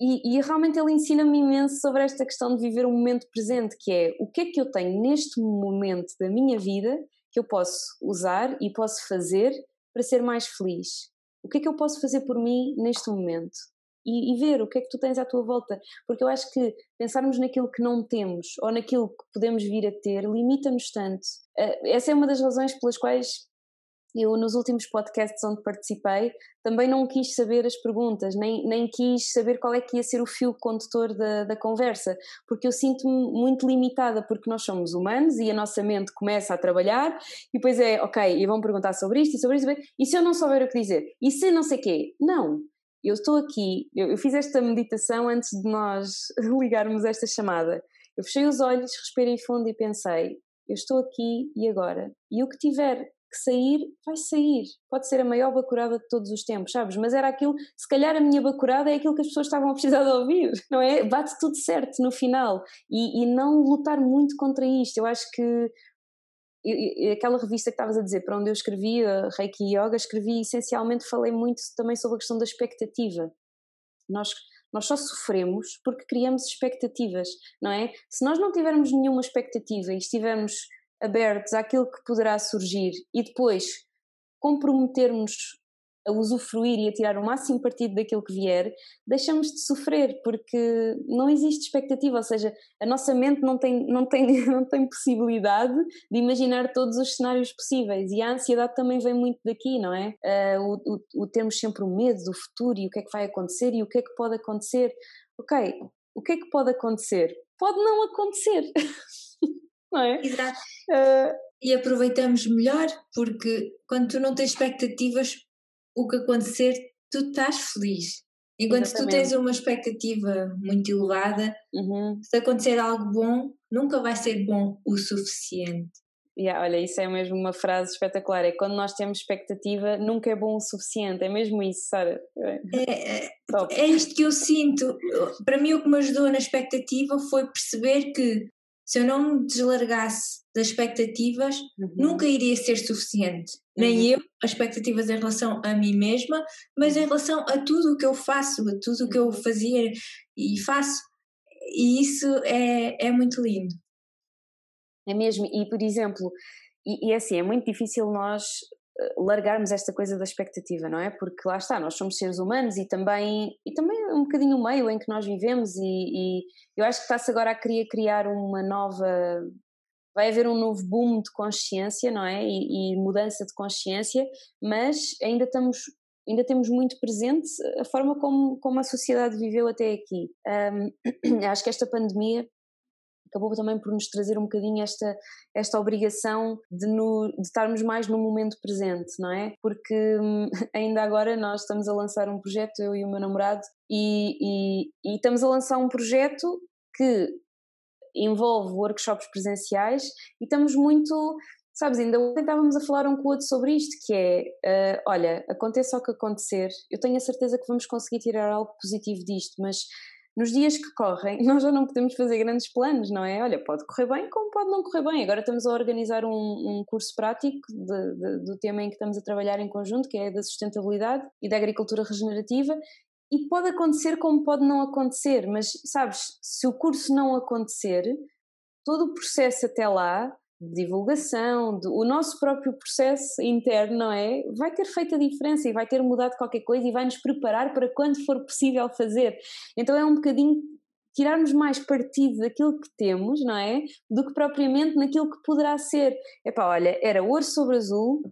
e, e, realmente ele ensina-me imenso sobre esta questão de viver o momento presente, que é o que é que eu tenho neste momento da minha vida que eu posso usar e posso fazer para ser mais feliz? O que é que eu posso fazer por mim neste momento? E, e, ver o que é que tu tens à tua volta. Porque eu acho que pensarmos naquilo que não temos ou naquilo que podemos vir a ter limita-nos tanto. Uh, essa é uma das razões pelas quais eu, nos últimos podcasts onde participei, também não quis saber as perguntas, nem, nem quis saber qual é que ia ser o fio condutor da, da conversa, porque eu sinto-me muito limitada, porque nós somos humanos e a nossa mente começa a trabalhar e depois é, ok, e vão perguntar sobre isto e sobre isto, e se eu não souber o que dizer? E se não sei o quê? Não. Eu estou aqui, eu, eu fiz esta meditação antes de nós ligarmos esta chamada. Eu fechei os olhos, respirei fundo e pensei: eu estou aqui e agora. E o que tiver que sair, vai sair. Pode ser a maior bacurada de todos os tempos, sabes? Mas era aquilo, se calhar a minha bacurada é aquilo que as pessoas estavam a precisar de ouvir, não é? Bate tudo certo no final. E, e não lutar muito contra isto. Eu acho que eu, aquela revista que estavas a dizer, para onde eu escrevi, a Reiki Yoga, escrevi essencialmente, falei muito também sobre a questão da expectativa. Nós, nós só sofremos porque criamos expectativas, não é? Se nós não tivermos nenhuma expectativa e estivermos abertos àquilo que poderá surgir e depois comprometermos a usufruir e a tirar o máximo partido daquilo que vier, deixamos de sofrer, porque não existe expectativa, ou seja, a nossa mente não tem, não tem, não tem possibilidade de imaginar todos os cenários possíveis e a ansiedade também vem muito daqui, não é? Uh, o, o, o termos sempre o medo do futuro e o que é que vai acontecer e o que é que pode acontecer. Ok, o que é que pode acontecer? Pode não acontecer. não é? Exato. Uh, e aproveitamos melhor, porque quando tu não tens expectativas, o que acontecer, tu estás feliz. Enquanto Exatamente. tu tens uma expectativa muito elevada, uhum. se acontecer algo bom, nunca vai ser bom o suficiente. Yeah, olha, isso é mesmo uma frase espetacular. É quando nós temos expectativa, nunca é bom o suficiente. É mesmo isso, Sara. É, é, é isto que eu sinto. Para mim, o que me ajudou na expectativa foi perceber que se eu não me deslargasse das expectativas, uhum. nunca iria ser suficiente. Uhum. Nem eu, as expectativas em relação a mim mesma, mas em relação a tudo o que eu faço, a tudo o que eu fazia e faço. E isso é, é muito lindo. É mesmo, e por exemplo, e, e é assim, é muito difícil nós largarmos esta coisa da expectativa, não é? Porque lá está, nós somos seres humanos e também, e também um bocadinho o meio em que nós vivemos e, e eu acho que está-se agora a querer criar uma nova, vai haver um novo boom de consciência, não é? E, e mudança de consciência, mas ainda estamos ainda temos muito presente a forma como, como a sociedade viveu até aqui. Um, acho que esta pandemia acabou também por nos trazer um bocadinho esta, esta obrigação de, no, de estarmos mais no momento presente, não é? Porque hum, ainda agora nós estamos a lançar um projeto, eu e o meu namorado, e, e, e estamos a lançar um projeto que envolve workshops presenciais e estamos muito sabes, ainda ontem estávamos a falar um com o outro sobre isto, que é, uh, olha, aconteça o que acontecer, eu tenho a certeza que vamos conseguir tirar algo positivo disto, mas nos dias que correm, nós já não podemos fazer grandes planos, não é? Olha, pode correr bem como pode não correr bem. Agora estamos a organizar um, um curso prático de, de, do tema em que estamos a trabalhar em conjunto, que é da sustentabilidade e da agricultura regenerativa. E pode acontecer como pode não acontecer, mas sabes, se o curso não acontecer, todo o processo até lá de divulgação, de, o nosso próprio processo interno, não é? Vai ter feito a diferença e vai ter mudado qualquer coisa e vai nos preparar para quando for possível fazer. Então é um bocadinho tirarmos mais partido daquilo que temos, não é? Do que propriamente naquilo que poderá ser. Epá, olha, era ouro sobre azul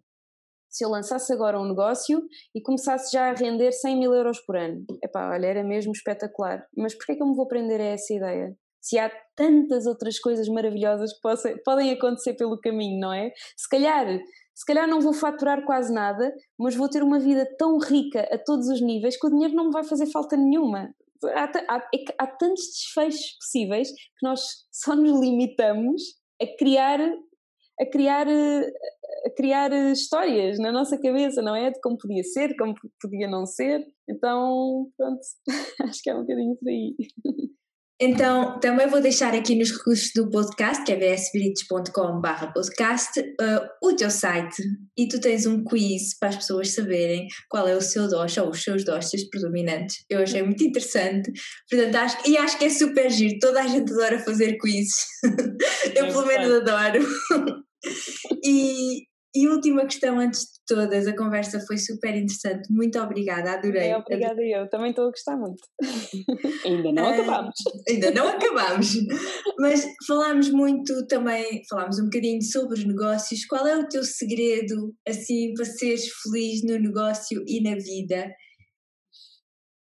se eu lançasse agora um negócio e começasse já a render 100 mil euros por ano. Epá, olha, era mesmo espetacular. Mas porquê é que eu me vou prender a essa ideia? Se há tantas outras coisas maravilhosas que possa, podem acontecer pelo caminho, não é? Se calhar, se calhar não vou faturar quase nada, mas vou ter uma vida tão rica a todos os níveis que o dinheiro não me vai fazer falta nenhuma. Há, há, é há tantos desfechos possíveis que nós só nos limitamos a criar a criar a criar histórias na nossa cabeça, não é? De como podia ser, como podia não ser. Então, pronto, acho que é um bocadinho por aí. Então, também vou deixar aqui nos recursos do podcast, que é bsbrites.com.br podcast, uh, o teu site. E tu tens um quiz para as pessoas saberem qual é o seu doce ou os seus doces predominantes. Eu achei muito interessante, portanto, acho, e acho que é super giro, toda a gente adora fazer quizzes, eu pelo menos adoro. e, e última questão antes de todas, a conversa foi super interessante, muito obrigada, adorei. É, obrigada eu, também estou a gostar muito. ainda não uh, acabámos. Ainda não acabámos, mas falámos muito também, falámos um bocadinho sobre os negócios, qual é o teu segredo, assim, para seres feliz no negócio e na vida?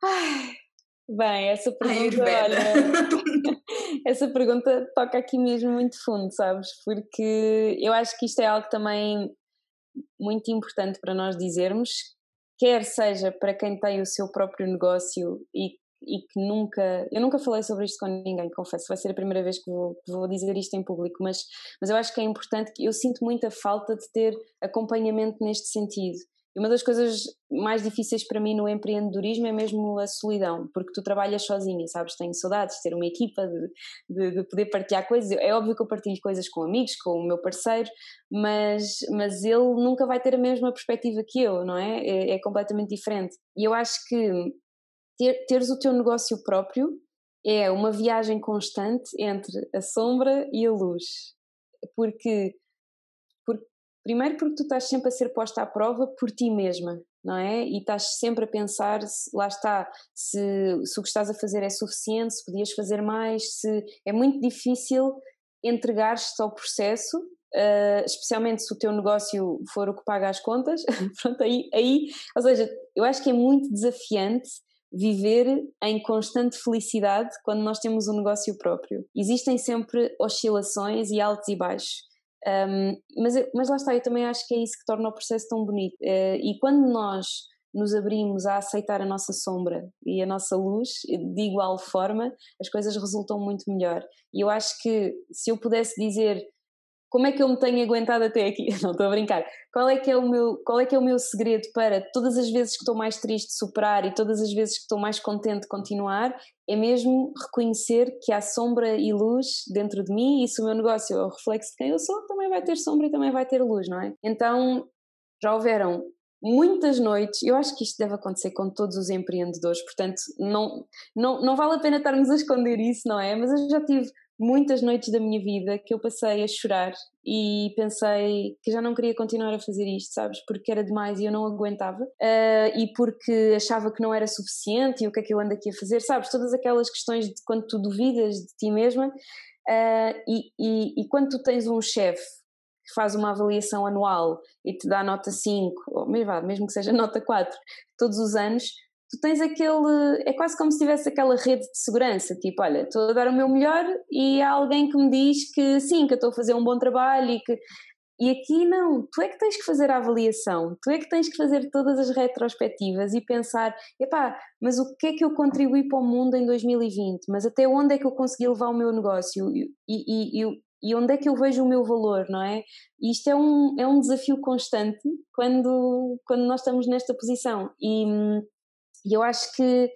Ai, bem, essa pergunta, Ai, olha, essa pergunta toca aqui mesmo muito fundo, sabes? Porque eu acho que isto é algo também muito importante para nós dizermos, quer seja para quem tem o seu próprio negócio e, e que nunca. Eu nunca falei sobre isto com ninguém, confesso, vai ser a primeira vez que vou, vou dizer isto em público, mas, mas eu acho que é importante que eu sinto muita falta de ter acompanhamento neste sentido. E uma das coisas mais difíceis para mim no empreendedorismo é mesmo a solidão, porque tu trabalhas sozinha, sabes? Tenho saudades de ter uma equipa, de, de, de, poder partilhar coisas. É óbvio que eu partilho coisas com amigos, com o meu parceiro, mas, mas ele nunca vai ter a mesma perspectiva que eu, não é? É, é completamente diferente. E eu acho que ter, teres o teu negócio próprio é uma viagem constante entre a sombra e a luz. Porque Primeiro porque tu estás sempre a ser posta à prova por ti mesma. não é? E estás sempre a pensar, se, lá está, se, se o que estás a fazer é suficiente, se podias fazer mais, se é muito difícil entregar-te ao processo, uh, especialmente se o teu negócio for o que paga as contas, pronto, aí, aí, ou seja, eu acho que é muito desafiante viver em constante felicidade quando nós temos um negócio próprio. Existem sempre oscilações e altos e baixos. Um, mas, mas lá está, eu também acho que é isso que torna o processo tão bonito. Uh, e quando nós nos abrimos a aceitar a nossa sombra e a nossa luz de igual forma, as coisas resultam muito melhor. E eu acho que se eu pudesse dizer como é que eu me tenho aguentado até aqui? Não estou a brincar. Qual é que é o meu, qual é que é o meu segredo para todas as vezes que estou mais triste superar e todas as vezes que estou mais contente continuar? É mesmo reconhecer que há sombra e luz dentro de mim e se o meu negócio é o reflexo de quem eu sou, também vai ter sombra e também vai ter luz, não é? Então, já houveram muitas noites, eu acho que isto deve acontecer com todos os empreendedores, portanto, não, não, não vale a pena estarmos a esconder isso, não é? Mas eu já tive muitas noites da minha vida que eu passei a chorar e pensei que já não queria continuar a fazer isto, sabes? Porque era demais e eu não aguentava uh, e porque achava que não era suficiente e o que é que eu ando aqui a fazer, sabes? Todas aquelas questões de quando tu duvidas de ti mesma uh, e, e, e quando tu tens um chefe que faz uma avaliação anual e te dá nota 5, ou mesmo que seja nota 4, todos os anos, tu tens aquele. É quase como se tivesse aquela rede de segurança, tipo, olha, estou a dar o meu melhor e há alguém que me diz que sim, que eu estou a fazer um bom trabalho e que. E aqui não, tu é que tens que fazer a avaliação, tu é que tens que fazer todas as retrospectivas e pensar, epá, mas o que é que eu contribuí para o mundo em 2020? Mas até onde é que eu consegui levar o meu negócio? E, e, e, e onde é que eu vejo o meu valor, não é? E isto é um, é um desafio constante quando, quando nós estamos nesta posição. E, e eu acho que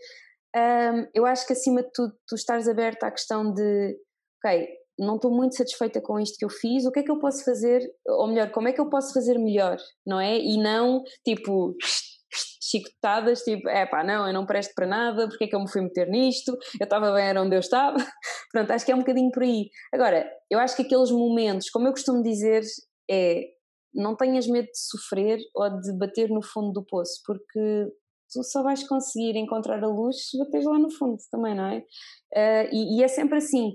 um, eu acho que acima de tudo tu estás aberta à questão de ok, não estou muito satisfeita com isto que eu fiz, o que é que eu posso fazer, ou melhor, como é que eu posso fazer melhor, não é? E não tipo chicotadas, tipo, é pá, não, eu não presto para nada, porque é que eu me fui meter nisto? Eu estava bem, era onde eu estava. Pronto, acho que é um bocadinho por aí. Agora, eu acho que aqueles momentos, como eu costumo dizer, é não tenhas medo de sofrer ou de bater no fundo do poço, porque tu só vais conseguir encontrar a luz se bateres lá no fundo também, não é? Uh, e, e, é sempre assim,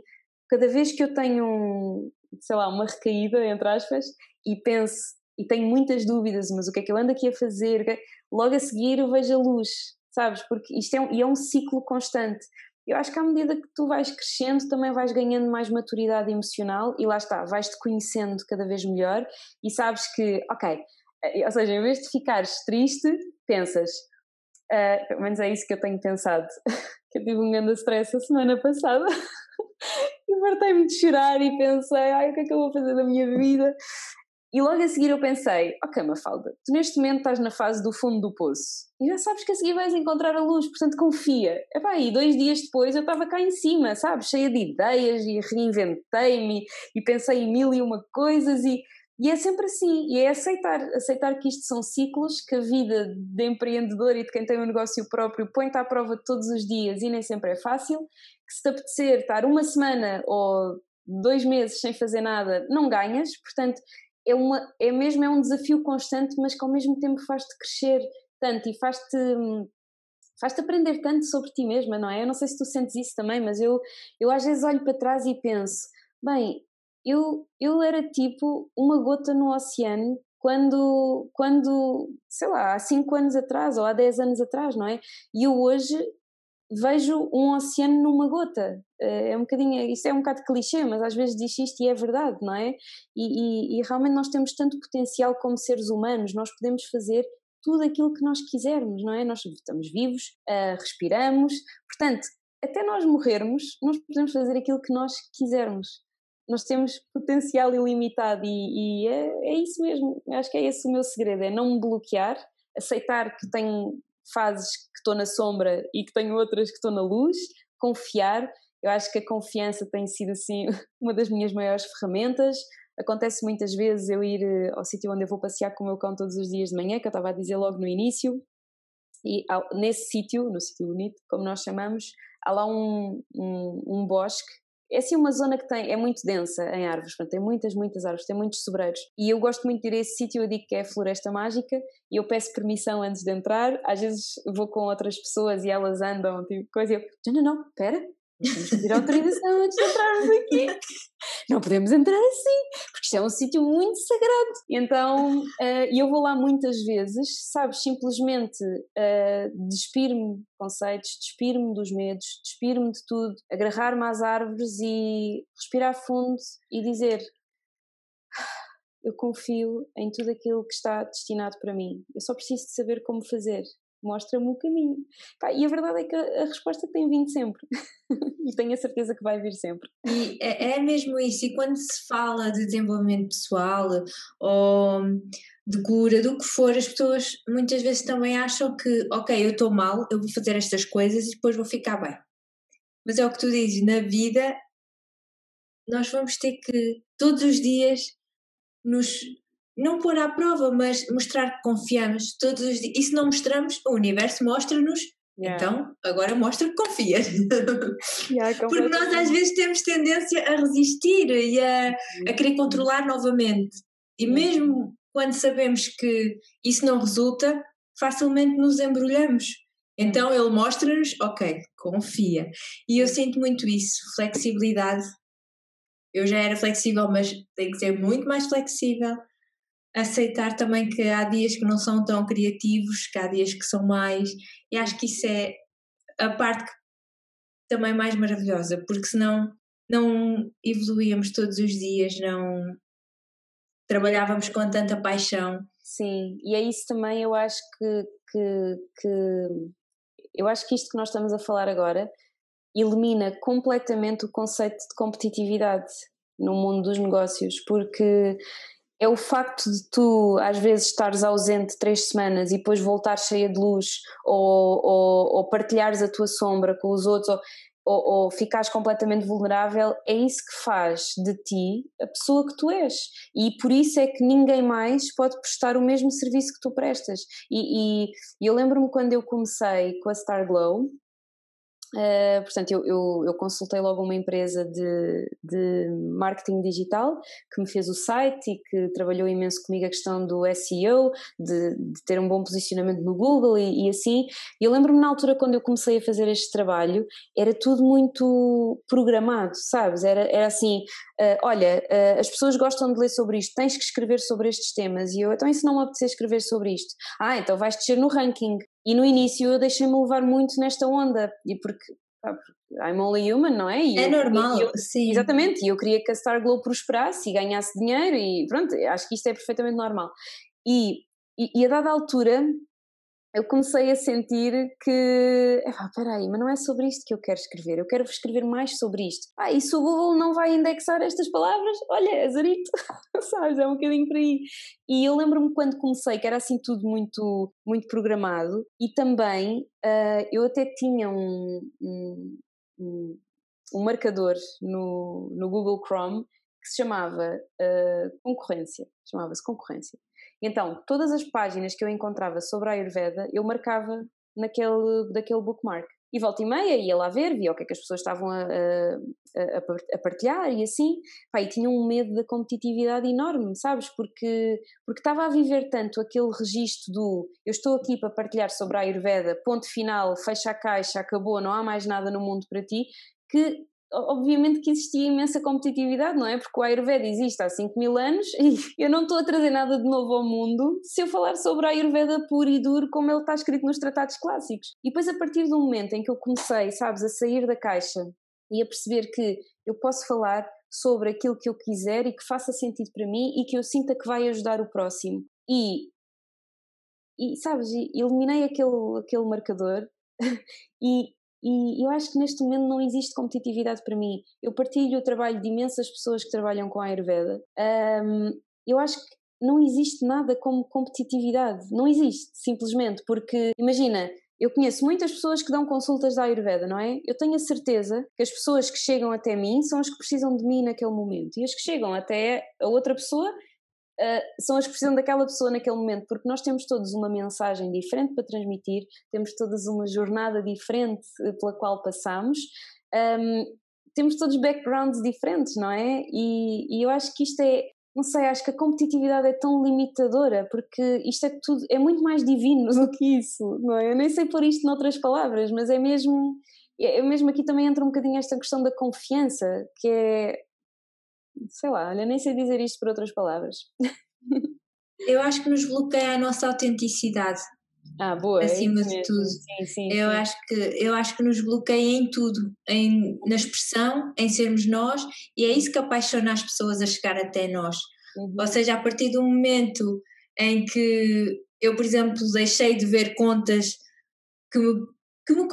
cada vez que eu tenho, um, sei lá, uma recaída, entre aspas, e penso, e tenho muitas dúvidas, mas o que é que eu ando aqui a fazer? Logo a seguir eu vejo a luz, sabes? Porque isto é um, e é um ciclo constante. Eu acho que à medida que tu vais crescendo, também vais ganhando mais maturidade emocional e lá está, vais-te conhecendo cada vez melhor e sabes que, ok, eh, ou seja, em vez de ficares triste, pensas, Uh, pelo menos é isso que eu tenho pensado. que eu tive um grande stress a semana passada e fartei-me de chorar e pensei, ai, o que é que eu vou fazer da minha vida? E logo a seguir eu pensei, ok Mafalda, tu neste momento estás na fase do fundo do poço e já sabes que a seguir vais encontrar a luz, portanto confia. Epá, e dois dias depois eu estava cá em cima, sabes, cheia de ideias e reinventei-me e pensei em mil e uma coisas e e é sempre assim, e é aceitar, aceitar que isto são ciclos, que a vida de empreendedor e de quem tem um negócio próprio põe-te à prova todos os dias e nem sempre é fácil, que se te apetecer estar uma semana ou dois meses sem fazer nada, não ganhas, portanto é, uma, é mesmo é um desafio constante, mas que ao mesmo tempo faz-te crescer tanto e faz-te faz-te aprender tanto sobre ti mesma, não é? Eu não sei se tu sentes isso também, mas eu, eu às vezes olho para trás e penso, bem, eu, eu era tipo uma gota no oceano quando, quando, sei lá, há 5 anos atrás ou há 10 anos atrás, não é? E eu hoje vejo um oceano numa gota. Eh, é um bocadinho, isso é um bocado clichê, mas às vezes diz isto e é verdade, não é? E, e, e realmente nós temos tanto potencial como seres humanos, nós podemos fazer tudo aquilo que nós quisermos, não é? Nós estamos vivos, uh, respiramos, portanto, até nós morrermos, nós podemos fazer aquilo que nós quisermos nós temos potencial ilimitado e, e é, é, isso mesmo. Acho que é esse o meu segredo: é não me bloquear, aceitar que tenho fases que estou na sombra e que tenho outras que estou na luz, confiar. Eu acho que a confiança tem sido assim uma das minhas maiores ferramentas. Acontece muitas vezes eu ir eh, ao sítio onde eu vou passear com o meu cão todos os dias de manhã, que eu estava a dizer logo no início, e nesse sítio, no sítio bonito, como nós chamamos, há lá um, um, um bosque é assim uma zona que tem, é muito densa em árvores, portanto, tem muitas, muitas árvores, tem muitos sobreiros. E eu gosto muito de ir a esse sítio, eu digo que é a Floresta Mágica, e eu peço permissão antes de entrar. Às vezes vou com outras pessoas e elas andam, tipo, coisa, e eu, não, não, não, espera, temos pedir autorização antes de entrarmos aqui. Não podemos entrar assim, porque isto é um sítio muito sagrado. Então, uh, eu vou lá muitas vezes, sabes, simplesmente uh, despir-me de conceitos, despir-me dos medos, despir-me de tudo, agarrar-me às árvores e respirar fundo e dizer: ah, Eu confio em tudo aquilo que está destinado para mim. Eu só preciso de saber como fazer mostra-me o caminho. Pá, e a verdade é que a, a resposta tem vindo sempre. e tenho a certeza que vai vir sempre. E é, é, mesmo isso. E quando se fala de desenvolvimento pessoal ou de cura, do que for, as pessoas muitas vezes também acham que, ok, eu estou mal, eu vou fazer estas coisas e depois vou ficar bem. Mas é o que tu dizes, na vida nós vamos ter que todos os dias nos não pôr à prova, mas mostrar que confiamos todos os dias. E se não mostramos, o universo mostra-nos. Yeah. Então, agora mostra que confias. Yeah, Porque nós às vezes temos tendência a resistir e a, a querer controlar novamente. E mesmo quando sabemos que isso não resulta, facilmente nos embrulhamos. Então ele mostra-nos, ok, confia. E eu sinto muito isso, flexibilidade. Eu já era flexível, mas tenho que ser muito mais flexível aceitar também que há dias que não são tão criativos, que há dias que são mais, e acho que isso é a parte também mais maravilhosa, porque senão não evoluíamos todos os dias, não trabalhávamos com tanta paixão. Sim, e é isso também eu acho que, que, que eu acho que isto que nós estamos a falar agora elimina completamente o conceito de competitividade no mundo dos negócios, porque é o facto de tu às vezes estares ausente três semanas e depois voltar cheia de luz ou, ou, ou partilhares a tua sombra com os outros ou, ou, ou ficares completamente vulnerável, é isso que faz de ti a pessoa que tu és. E por isso é que ninguém mais pode prestar o mesmo serviço que tu prestas. E, e eu lembro-me quando eu comecei com a Star Glow, Uh, portanto, eu, eu, eu, consultei logo uma empresa de, de marketing digital que me fez o site e que trabalhou imenso comigo a questão do SEO, de, de ter um bom posicionamento no Google e, e assim. E eu lembro-me na altura quando eu comecei a fazer este trabalho, era tudo muito programado, sabes? Era, era assim: uh, olha, uh, as pessoas gostam de ler sobre isto, tens que escrever sobre estes temas. E eu, então, e se não me apetecer escrever sobre isto? Ah, então vais descer no ranking. E no início eu deixei-me levar muito nesta onda, e porque, I'm only human, não é? E é eu, normal, eu, sim. Exatamente, e eu queria que a Star Glow prosperasse e ganhasse dinheiro, e pronto, acho que isto é perfeitamente normal. E, e, e a dada altura eu comecei a sentir que, espera aí, mas não é sobre isto que eu quero escrever, eu quero escrever mais sobre isto. Ah, e se o Google não vai indexar estas palavras, olha, azarito, sabes, é um bocadinho por aí. E eu lembro-me quando comecei que era assim tudo muito, muito programado e também uh, eu até tinha um, um, um, um marcador no, no Google Chrome que se chamava uh, concorrência, chamava-se concorrência. Então, todas as páginas que eu encontrava sobre a Ayurveda, eu marcava naquele, daquele bookmark. E volta e meia ia lá ver, via o que é que as pessoas estavam a, a, a partilhar e assim. Pá, e tinha um medo da competitividade enorme, sabes? Porque, porque estava a viver tanto aquele registro do eu estou aqui para partilhar sobre a Ayurveda, ponto final, fecha a caixa, acabou, não há mais nada no mundo para ti, que obviamente que existia imensa competitividade, não é? Porque o Ayurveda existe há 5 mil anos e eu não estou a trazer nada de novo ao mundo se eu falar sobre a Ayurveda puro e duro como ele está escrito nos tratados clássicos. E depois, a partir do momento em que eu comecei, sabes, a sair da caixa e a perceber que eu posso falar sobre aquilo que eu quiser e que faça sentido para mim e que eu sinta que vai ajudar o próximo. E, e sabes, eliminei aquele, aquele marcador e e eu acho que neste momento não existe competitividade para mim. Eu partilho o trabalho de imensas pessoas que trabalham com a Ayurveda. Um, eu acho que não existe nada como competitividade. Não existe, simplesmente. Porque, imagina, eu conheço muitas pessoas que dão consultas da Ayurveda, não é? Eu tenho a certeza que as pessoas que chegam até mim são as que precisam de mim naquele momento. E as que chegam até a outra pessoa uh, são as que precisam daquela pessoa naquele momento, porque nós temos todos uma mensagem diferente para transmitir, temos todas uma jornada diferente pela qual passamos. Um, temos todos backgrounds diferentes, não é? E, e eu acho que isto é, não sei, acho que a competitividade é tão limitadora, porque isto é tudo, é muito mais divino do que isso, não é? Eu nem sei pôr isto noutras palavras, mas é mesmo, é, é mesmo aqui também entra um bocadinho esta questão da confiança, que é, sei lá, olha, nem sei dizer isto por outras palavras. Eu acho que nos bloqueia a nossa autenticidade. Ah, boa. É acima é de tudo. Sim, sim, eu, sim. Acho que, eu acho que nos bloqueia em tudo, em, na expressão, em sermos nós, e é isso que apaixona as pessoas a chegar até nós. Uhum. Ou seja, a partir do momento em que eu, por exemplo, deixei de ver contas que me, que me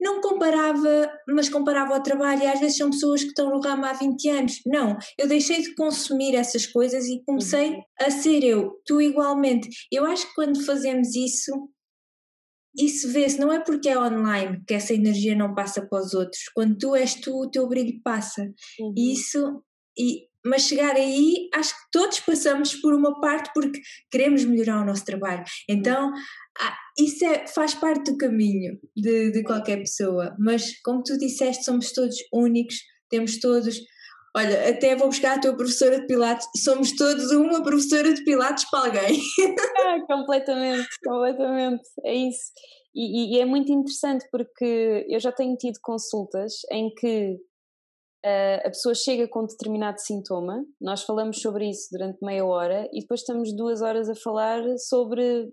não comparava, mas comparava ao trabalho, e às vezes são pessoas que estão no ramo há 20 anos. Não, eu deixei de consumir essas coisas e comecei uhum. a ser eu, tu igualmente. Eu acho que quando fazemos isso, isso vê-se, não é porque é online que essa energia não passa para os outros. Quando tu és tu, o teu brilho passa. Uhum. Isso, e, mas chegar aí, acho que todos passamos por uma parte porque queremos melhorar o nosso trabalho. Então, ah, isso é, faz parte do caminho de, de qualquer pessoa. Mas, como tu disseste, somos todos únicos, temos todos. Olha, até vou buscar a tua professora de Pilates, somos todos uma professora de Pilates para alguém. Ah, completamente, completamente, é isso. E, e, é muito interessante porque eu já tenho tido consultas em que uh, a pessoa chega com determinado sintoma, nós falamos sobre isso durante meia hora e depois estamos duas horas a falar sobre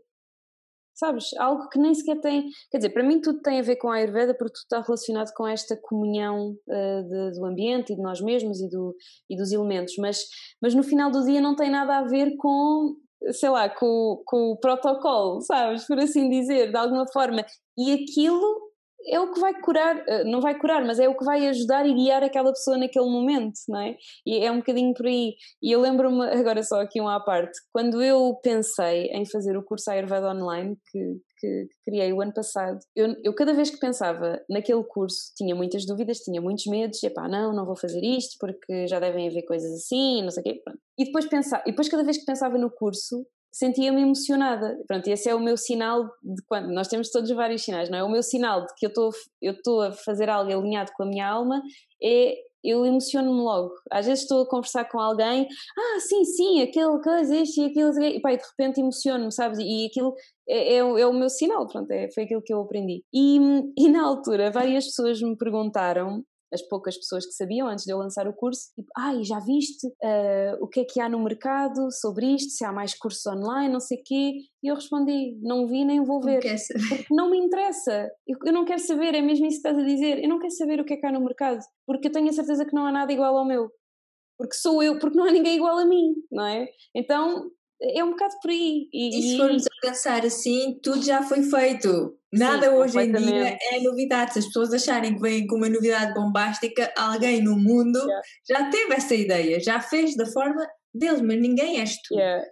sabes? Algo que nem sequer tem. Quer dizer, para mim tudo tem a ver com a Ayurveda porque tudo está relacionado com esta comunhão uh, de, do ambiente e de nós mesmos e, do, e dos elementos, mas, mas no final do dia não tem nada a ver com. Sei lá, com, com o protocolo, sabes? Por assim dizer, de alguma forma. E aquilo é o que vai curar, eh, não vai curar, mas é o que vai ajudar e guiar aquela pessoa naquele momento, não é? E é um bocadinho por aí. E eu lembro-me, agora só aqui um à parte, quando eu pensei em fazer o curso Ayurveda Online, que, que, criei o ano passado, eu, eu, cada vez que pensava naquele curso tinha muitas dúvidas, tinha muitos medos, epá, não, não vou fazer isto porque já devem haver coisas assim, não sei o quê, pronto. E depois, pensar, e depois cada vez que pensava no curso, sentia-me emocionada. Pronto, esse é o meu sinal de quando nós temos todos vários sinais, não é? O meu sinal de que eu estou a fazer algo alinhado com a minha alma é eu emociono-me logo. Às vezes estou a conversar com alguém, ah, sim, sim, aquele coisa, este e aquilo, e pá, e de repente emociono-me, sabes? E aquilo é, é, é, o meu sinal, pronto, é, foi aquilo que eu aprendi. E, e na altura, várias pessoas me perguntaram as poucas pessoas que sabiam antes de eu lançar o curso, tipo, ai, ah, já viste uh, o que é que há no mercado sobre isto, se há mais cursos online, não sei o quê, e eu respondi, não vi nem vou ver, porque não me interessa, eu, eu, não quero saber, é mesmo isso que estás a dizer, eu não quero saber o que é que há no mercado, porque eu tenho a certeza que não há nada igual ao meu, porque sou eu, porque não há ninguém igual a mim, não é? Então é um bocado por aí. E, e se formos a pensar assim, tudo já foi feito. Nada Sim, hoje em dia é novidade. Se as pessoas acharem que vem com uma novidade bombástica, alguém no mundo yeah. já teve essa ideia, já fez da forma deles, mas ninguém és tu. Yeah,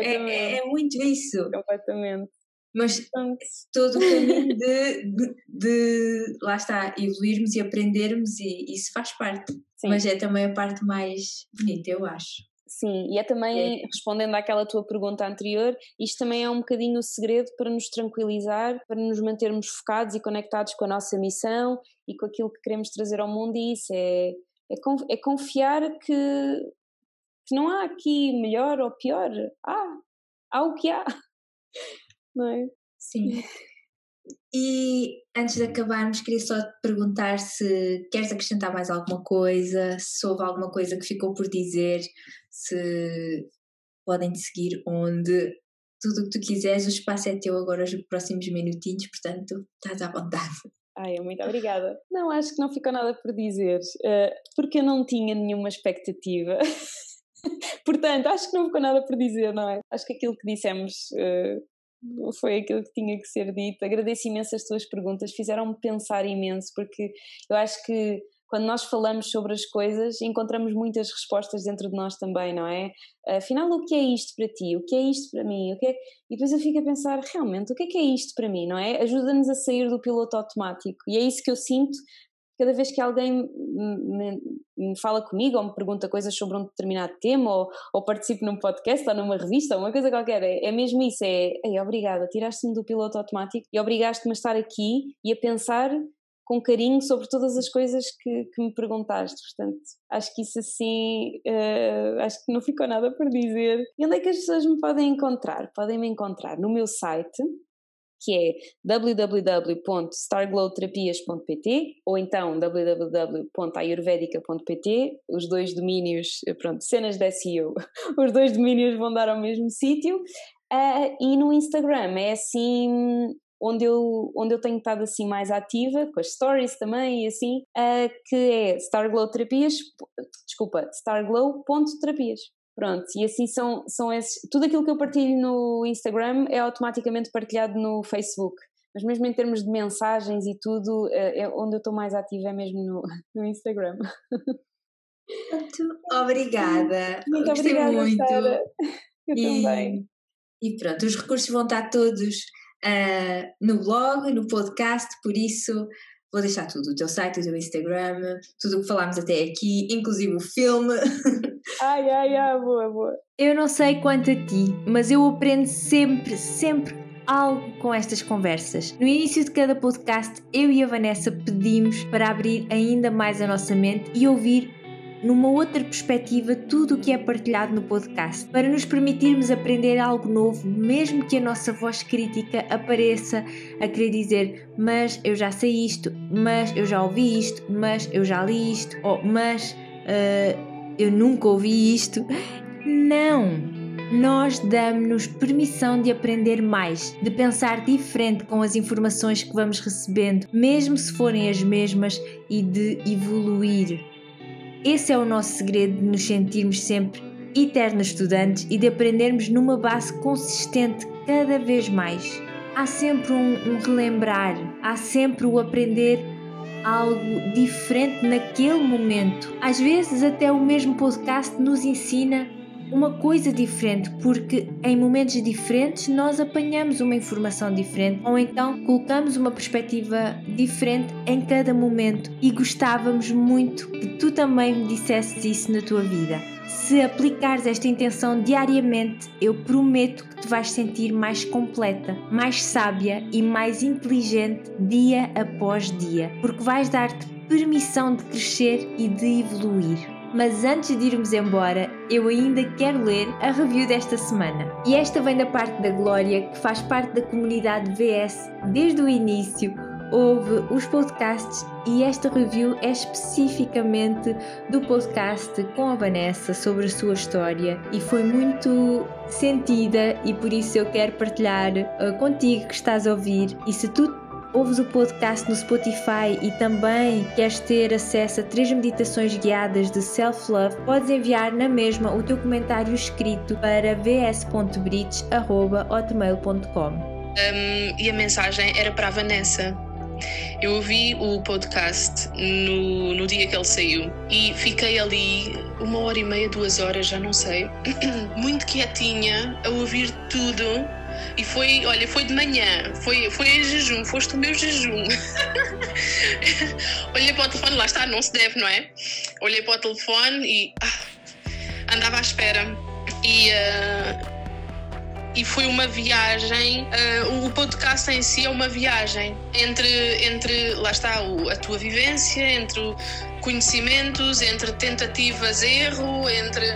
é, é, é, muito isso. Completamente. Mas todo o caminho de, de, de, lá está, evoluirmos e aprendermos, e isso faz parte. Sim. Mas é também a parte mais bonita, eu acho. Sim, e é também, é. respondendo àquela tua pergunta anterior, isto também é um bocadinho o segredo para nos tranquilizar, para nos mantermos focados e conectados com a nossa missão e com aquilo que queremos trazer ao mundo, e isso é, é, é confiar que, que não há aqui melhor ou pior, há, há o que há, não é? Sim. E antes de acabarmos, queria só te perguntar se queres acrescentar mais alguma coisa, se houve alguma coisa que ficou por dizer, se podem te seguir onde tudo o que tu quiseres, o espaço é teu agora os próximos minutinhos, portanto estás à vontade. Ai, muito obrigada. Não, acho que não ficou nada por dizer, uh, porque eu não tinha nenhuma expectativa. portanto, acho que não ficou nada por dizer, não é? Acho que aquilo que dissemos uh, foi aquilo que tinha que ser dito. Agradeço imenso as tuas perguntas, fizeram-me pensar imenso, porque eu acho que quando nós falamos sobre as coisas, encontramos muitas respostas dentro de nós também, não é? Afinal, o que é isto para ti? O que é isto para mim? O que é... E depois eu fico a pensar, realmente, o que é que é isto para mim, não é? Ajuda-nos a sair do piloto automático. E é isso que eu sinto cada vez que alguém me, me, fala comigo ou me pergunta coisas sobre um determinado tema ou, ou participo num podcast ou numa revista ou uma coisa qualquer, é, é mesmo isso, é, é obrigada, tiraste-me do piloto automático e obrigaste-me a estar aqui e a pensar com carinho sobre todas as coisas que, que me perguntaste. Portanto, acho que isso assim, uh, acho que não ficou nada por dizer. E onde é que as pessoas me podem encontrar? Podem me encontrar no meu site, que é www.starglowterapias.pt ou então www.ayurvedica.pt, os dois domínios, pronto, cenas de SEO, os dois domínios vão dar ao mesmo sítio. Uh, e no Instagram é assim onde eu, onde eu tenho estado assim mais ativa, com as stories também e assim, uh, que é Starglow Terapias, desculpa, starglow.terapias. Pronto, e assim são, são esses. Tudo aquilo que eu partilho no Instagram é automaticamente partilhado no Facebook. Mas mesmo em termos de mensagens e tudo, é, é onde eu estou mais ativa é mesmo no, no Instagram. Muito obrigada. Muito Gostei obrigada, muito. Sara. Eu e, também. E pronto, os recursos vão estar todos uh, no blog, no podcast, por isso vou deixar tudo, o teu site, o teu Instagram, tudo o que falámos até aqui, inclusive o filme. Ai, ai, ai, boa, boa. Eu não sei quanto a ti, mas eu aprendo sempre, sempre algo com estas conversas. No início de cada podcast, eu e a Vanessa pedimos para abrir ainda mais a nossa mente e ouvir numa outra perspectiva tudo o que é partilhado no podcast, para nos permitirmos aprender algo novo, mesmo que a nossa voz crítica apareça a querer dizer mas eu já sei isto, mas eu já ouvi isto, mas eu já li isto, ou mas uh, eu nunca ouvi isto. Não! Nós damos-nos permissão de aprender mais, de pensar diferente com as informações que vamos recebendo, mesmo se forem as mesmas, e de evoluir. Esse é o nosso segredo de nos sentirmos sempre eternos estudantes e de aprendermos numa base consistente cada vez mais. Há sempre um, um relembrar, há sempre o aprender algo diferente naquele momento. Às vezes, até o mesmo podcast nos ensina uma coisa diferente, porque em momentos diferentes nós apanhamos uma informação diferente ou então colocamos uma perspectiva diferente em cada momento e gostávamos muito que tu também me dissesses isso na tua vida. Se aplicares esta intenção diariamente, eu prometo que te vais sentir mais completa, mais sábia e mais inteligente dia após dia, porque vais dar-te permissão de crescer e de evoluir. Mas antes de irmos embora, eu ainda quero ler a review desta semana. E esta vem da parte da Glória, que faz parte da comunidade VS desde o início, ouve os podcasts e esta review é especificamente do podcast com a Vanessa sobre a sua história e foi muito sentida e por isso eu quero partilhar uh, contigo que estás a ouvir. E se tu ouves o podcast no Spotify e também queres ter acesso a três meditações guiadas de self-love, podes enviar na mesma o teu comentário escrito para vs.bridge.hotmail.com. Um, e a mensagem era para a Vanessa. Eu ouvi o podcast no, no dia que ele saiu e fiquei ali uma hora e meia, duas horas, já não sei, muito quietinha a ouvir tudo e foi, olha, foi de manhã, foi, foi em jejum, foste o meu jejum. Olhei para o telefone, lá está, não se deve, não é? Olhei para o telefone e ah, andava à espera. E, uh, e foi uma viagem. Uh, o podcast em si é uma viagem entre, entre lá está, o, a tua vivência, entre conhecimentos, entre tentativas, erro, entre.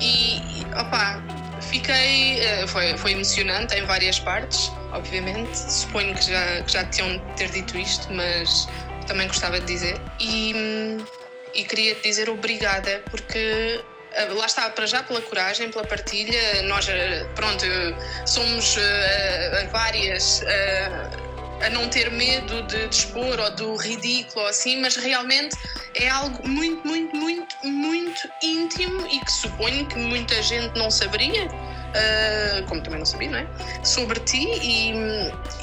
E, opa, Fiquei. Eh, foi, foi emocionante em várias partes, obviamente. Suponho que já, que já tinham ter dito isto, mas também gostava de dizer. E, e queria dizer obrigada, porque eh, lá está, para já pela coragem, pela partilha. Nós, eh, pronto, somos uh, várias. Uh, a não ter medo de, expor ou do ridículo ou assim, mas realmente é algo muito, muito, muito, muito íntimo e que suponho que muita gente não saberia. Uh, como também não sabia, não é? Sobre ti e,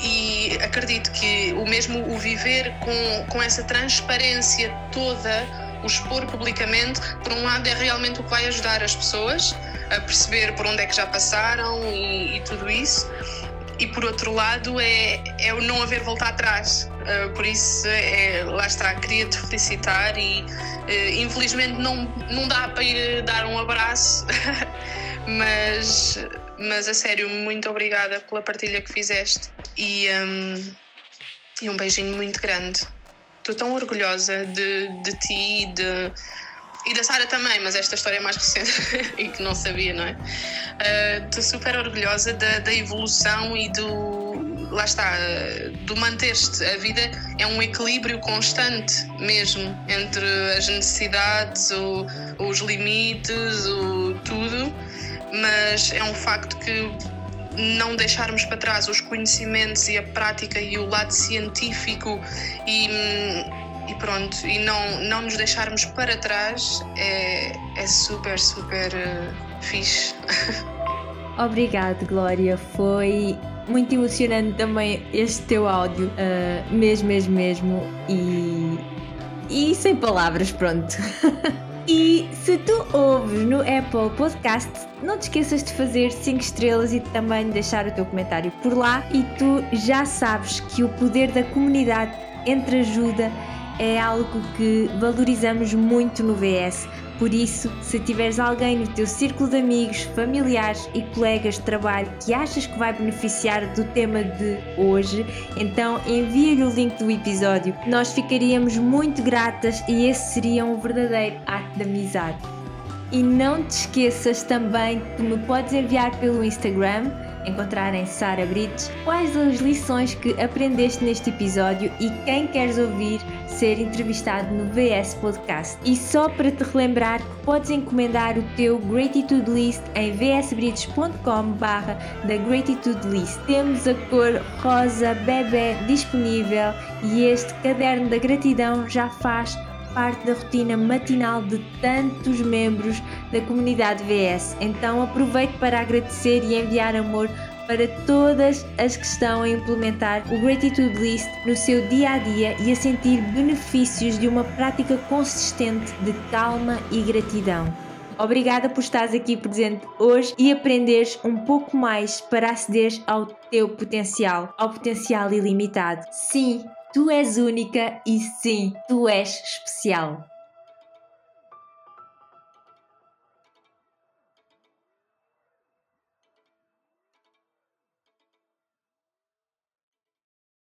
e acredito que o mesmo o viver com, com essa transparência toda, o expor publicamente, por um lado é realmente o que vai ajudar as pessoas a perceber por onde é que já passaram e, e tudo isso e por outro lado é, é o não haver volta atrás. Uh, por isso, é, lá está, queria te felicitar e uh, infelizmente não, não dá para ir dar um abraço, mas, mas a sério, muito obrigada pela partilha que fizeste e, um, e um beijinho muito grande. estou tão orgulhosa de, de ti de, e da Sara também, mas esta história é mais recente e que não sabia, não é? Estou uh, super orgulhosa da, da evolução e do. Lá está, do manter-te. A vida é um equilíbrio constante mesmo entre as necessidades, o, os limites, o tudo, mas é um facto que não deixarmos para trás os conhecimentos e a prática e o lado científico e, e pronto, e não, não nos deixarmos para trás é, é super, super uh, fixe. Obrigado, Glória. Foi muito emocionante também este teu áudio, uh, mesmo, mesmo, mesmo. E, e sem palavras, pronto. E se tu ouves no Apple Podcast, não te esqueças de fazer 5 estrelas e também deixar o teu comentário por lá. E tu já sabes que o poder da comunidade entre ajuda é algo que valorizamos muito no VS. Por isso, se tiveres alguém no teu círculo de amigos, familiares e colegas de trabalho que achas que vai beneficiar do tema de hoje, então envia-lhe o link do episódio. Nós ficaríamos muito gratas e esse seria um verdadeiro ato de amizade. E não te esqueças também que me podes enviar pelo Instagram encontrar em Sara Brites quais as lições que aprendeste neste episódio e quem queres ouvir ser entrevistado no VS Podcast. E só para te relembrar que podes encomendar o teu Gratitude List em vsbrites.com barra da Gratitude List. Temos a cor rosa bebê disponível e este caderno da gratidão já faz parte da rotina matinal de tantos membros da comunidade VS. Então aproveite para agradecer e enviar amor para todas as que estão a implementar o Gratitude List no seu dia a dia e a sentir benefícios de uma prática consistente de calma e gratidão. Obrigada por estares aqui presente hoje e aprenderes um pouco mais para acederes ao teu potencial, ao potencial ilimitado. Sim, Tu és única e sim, tu és especial.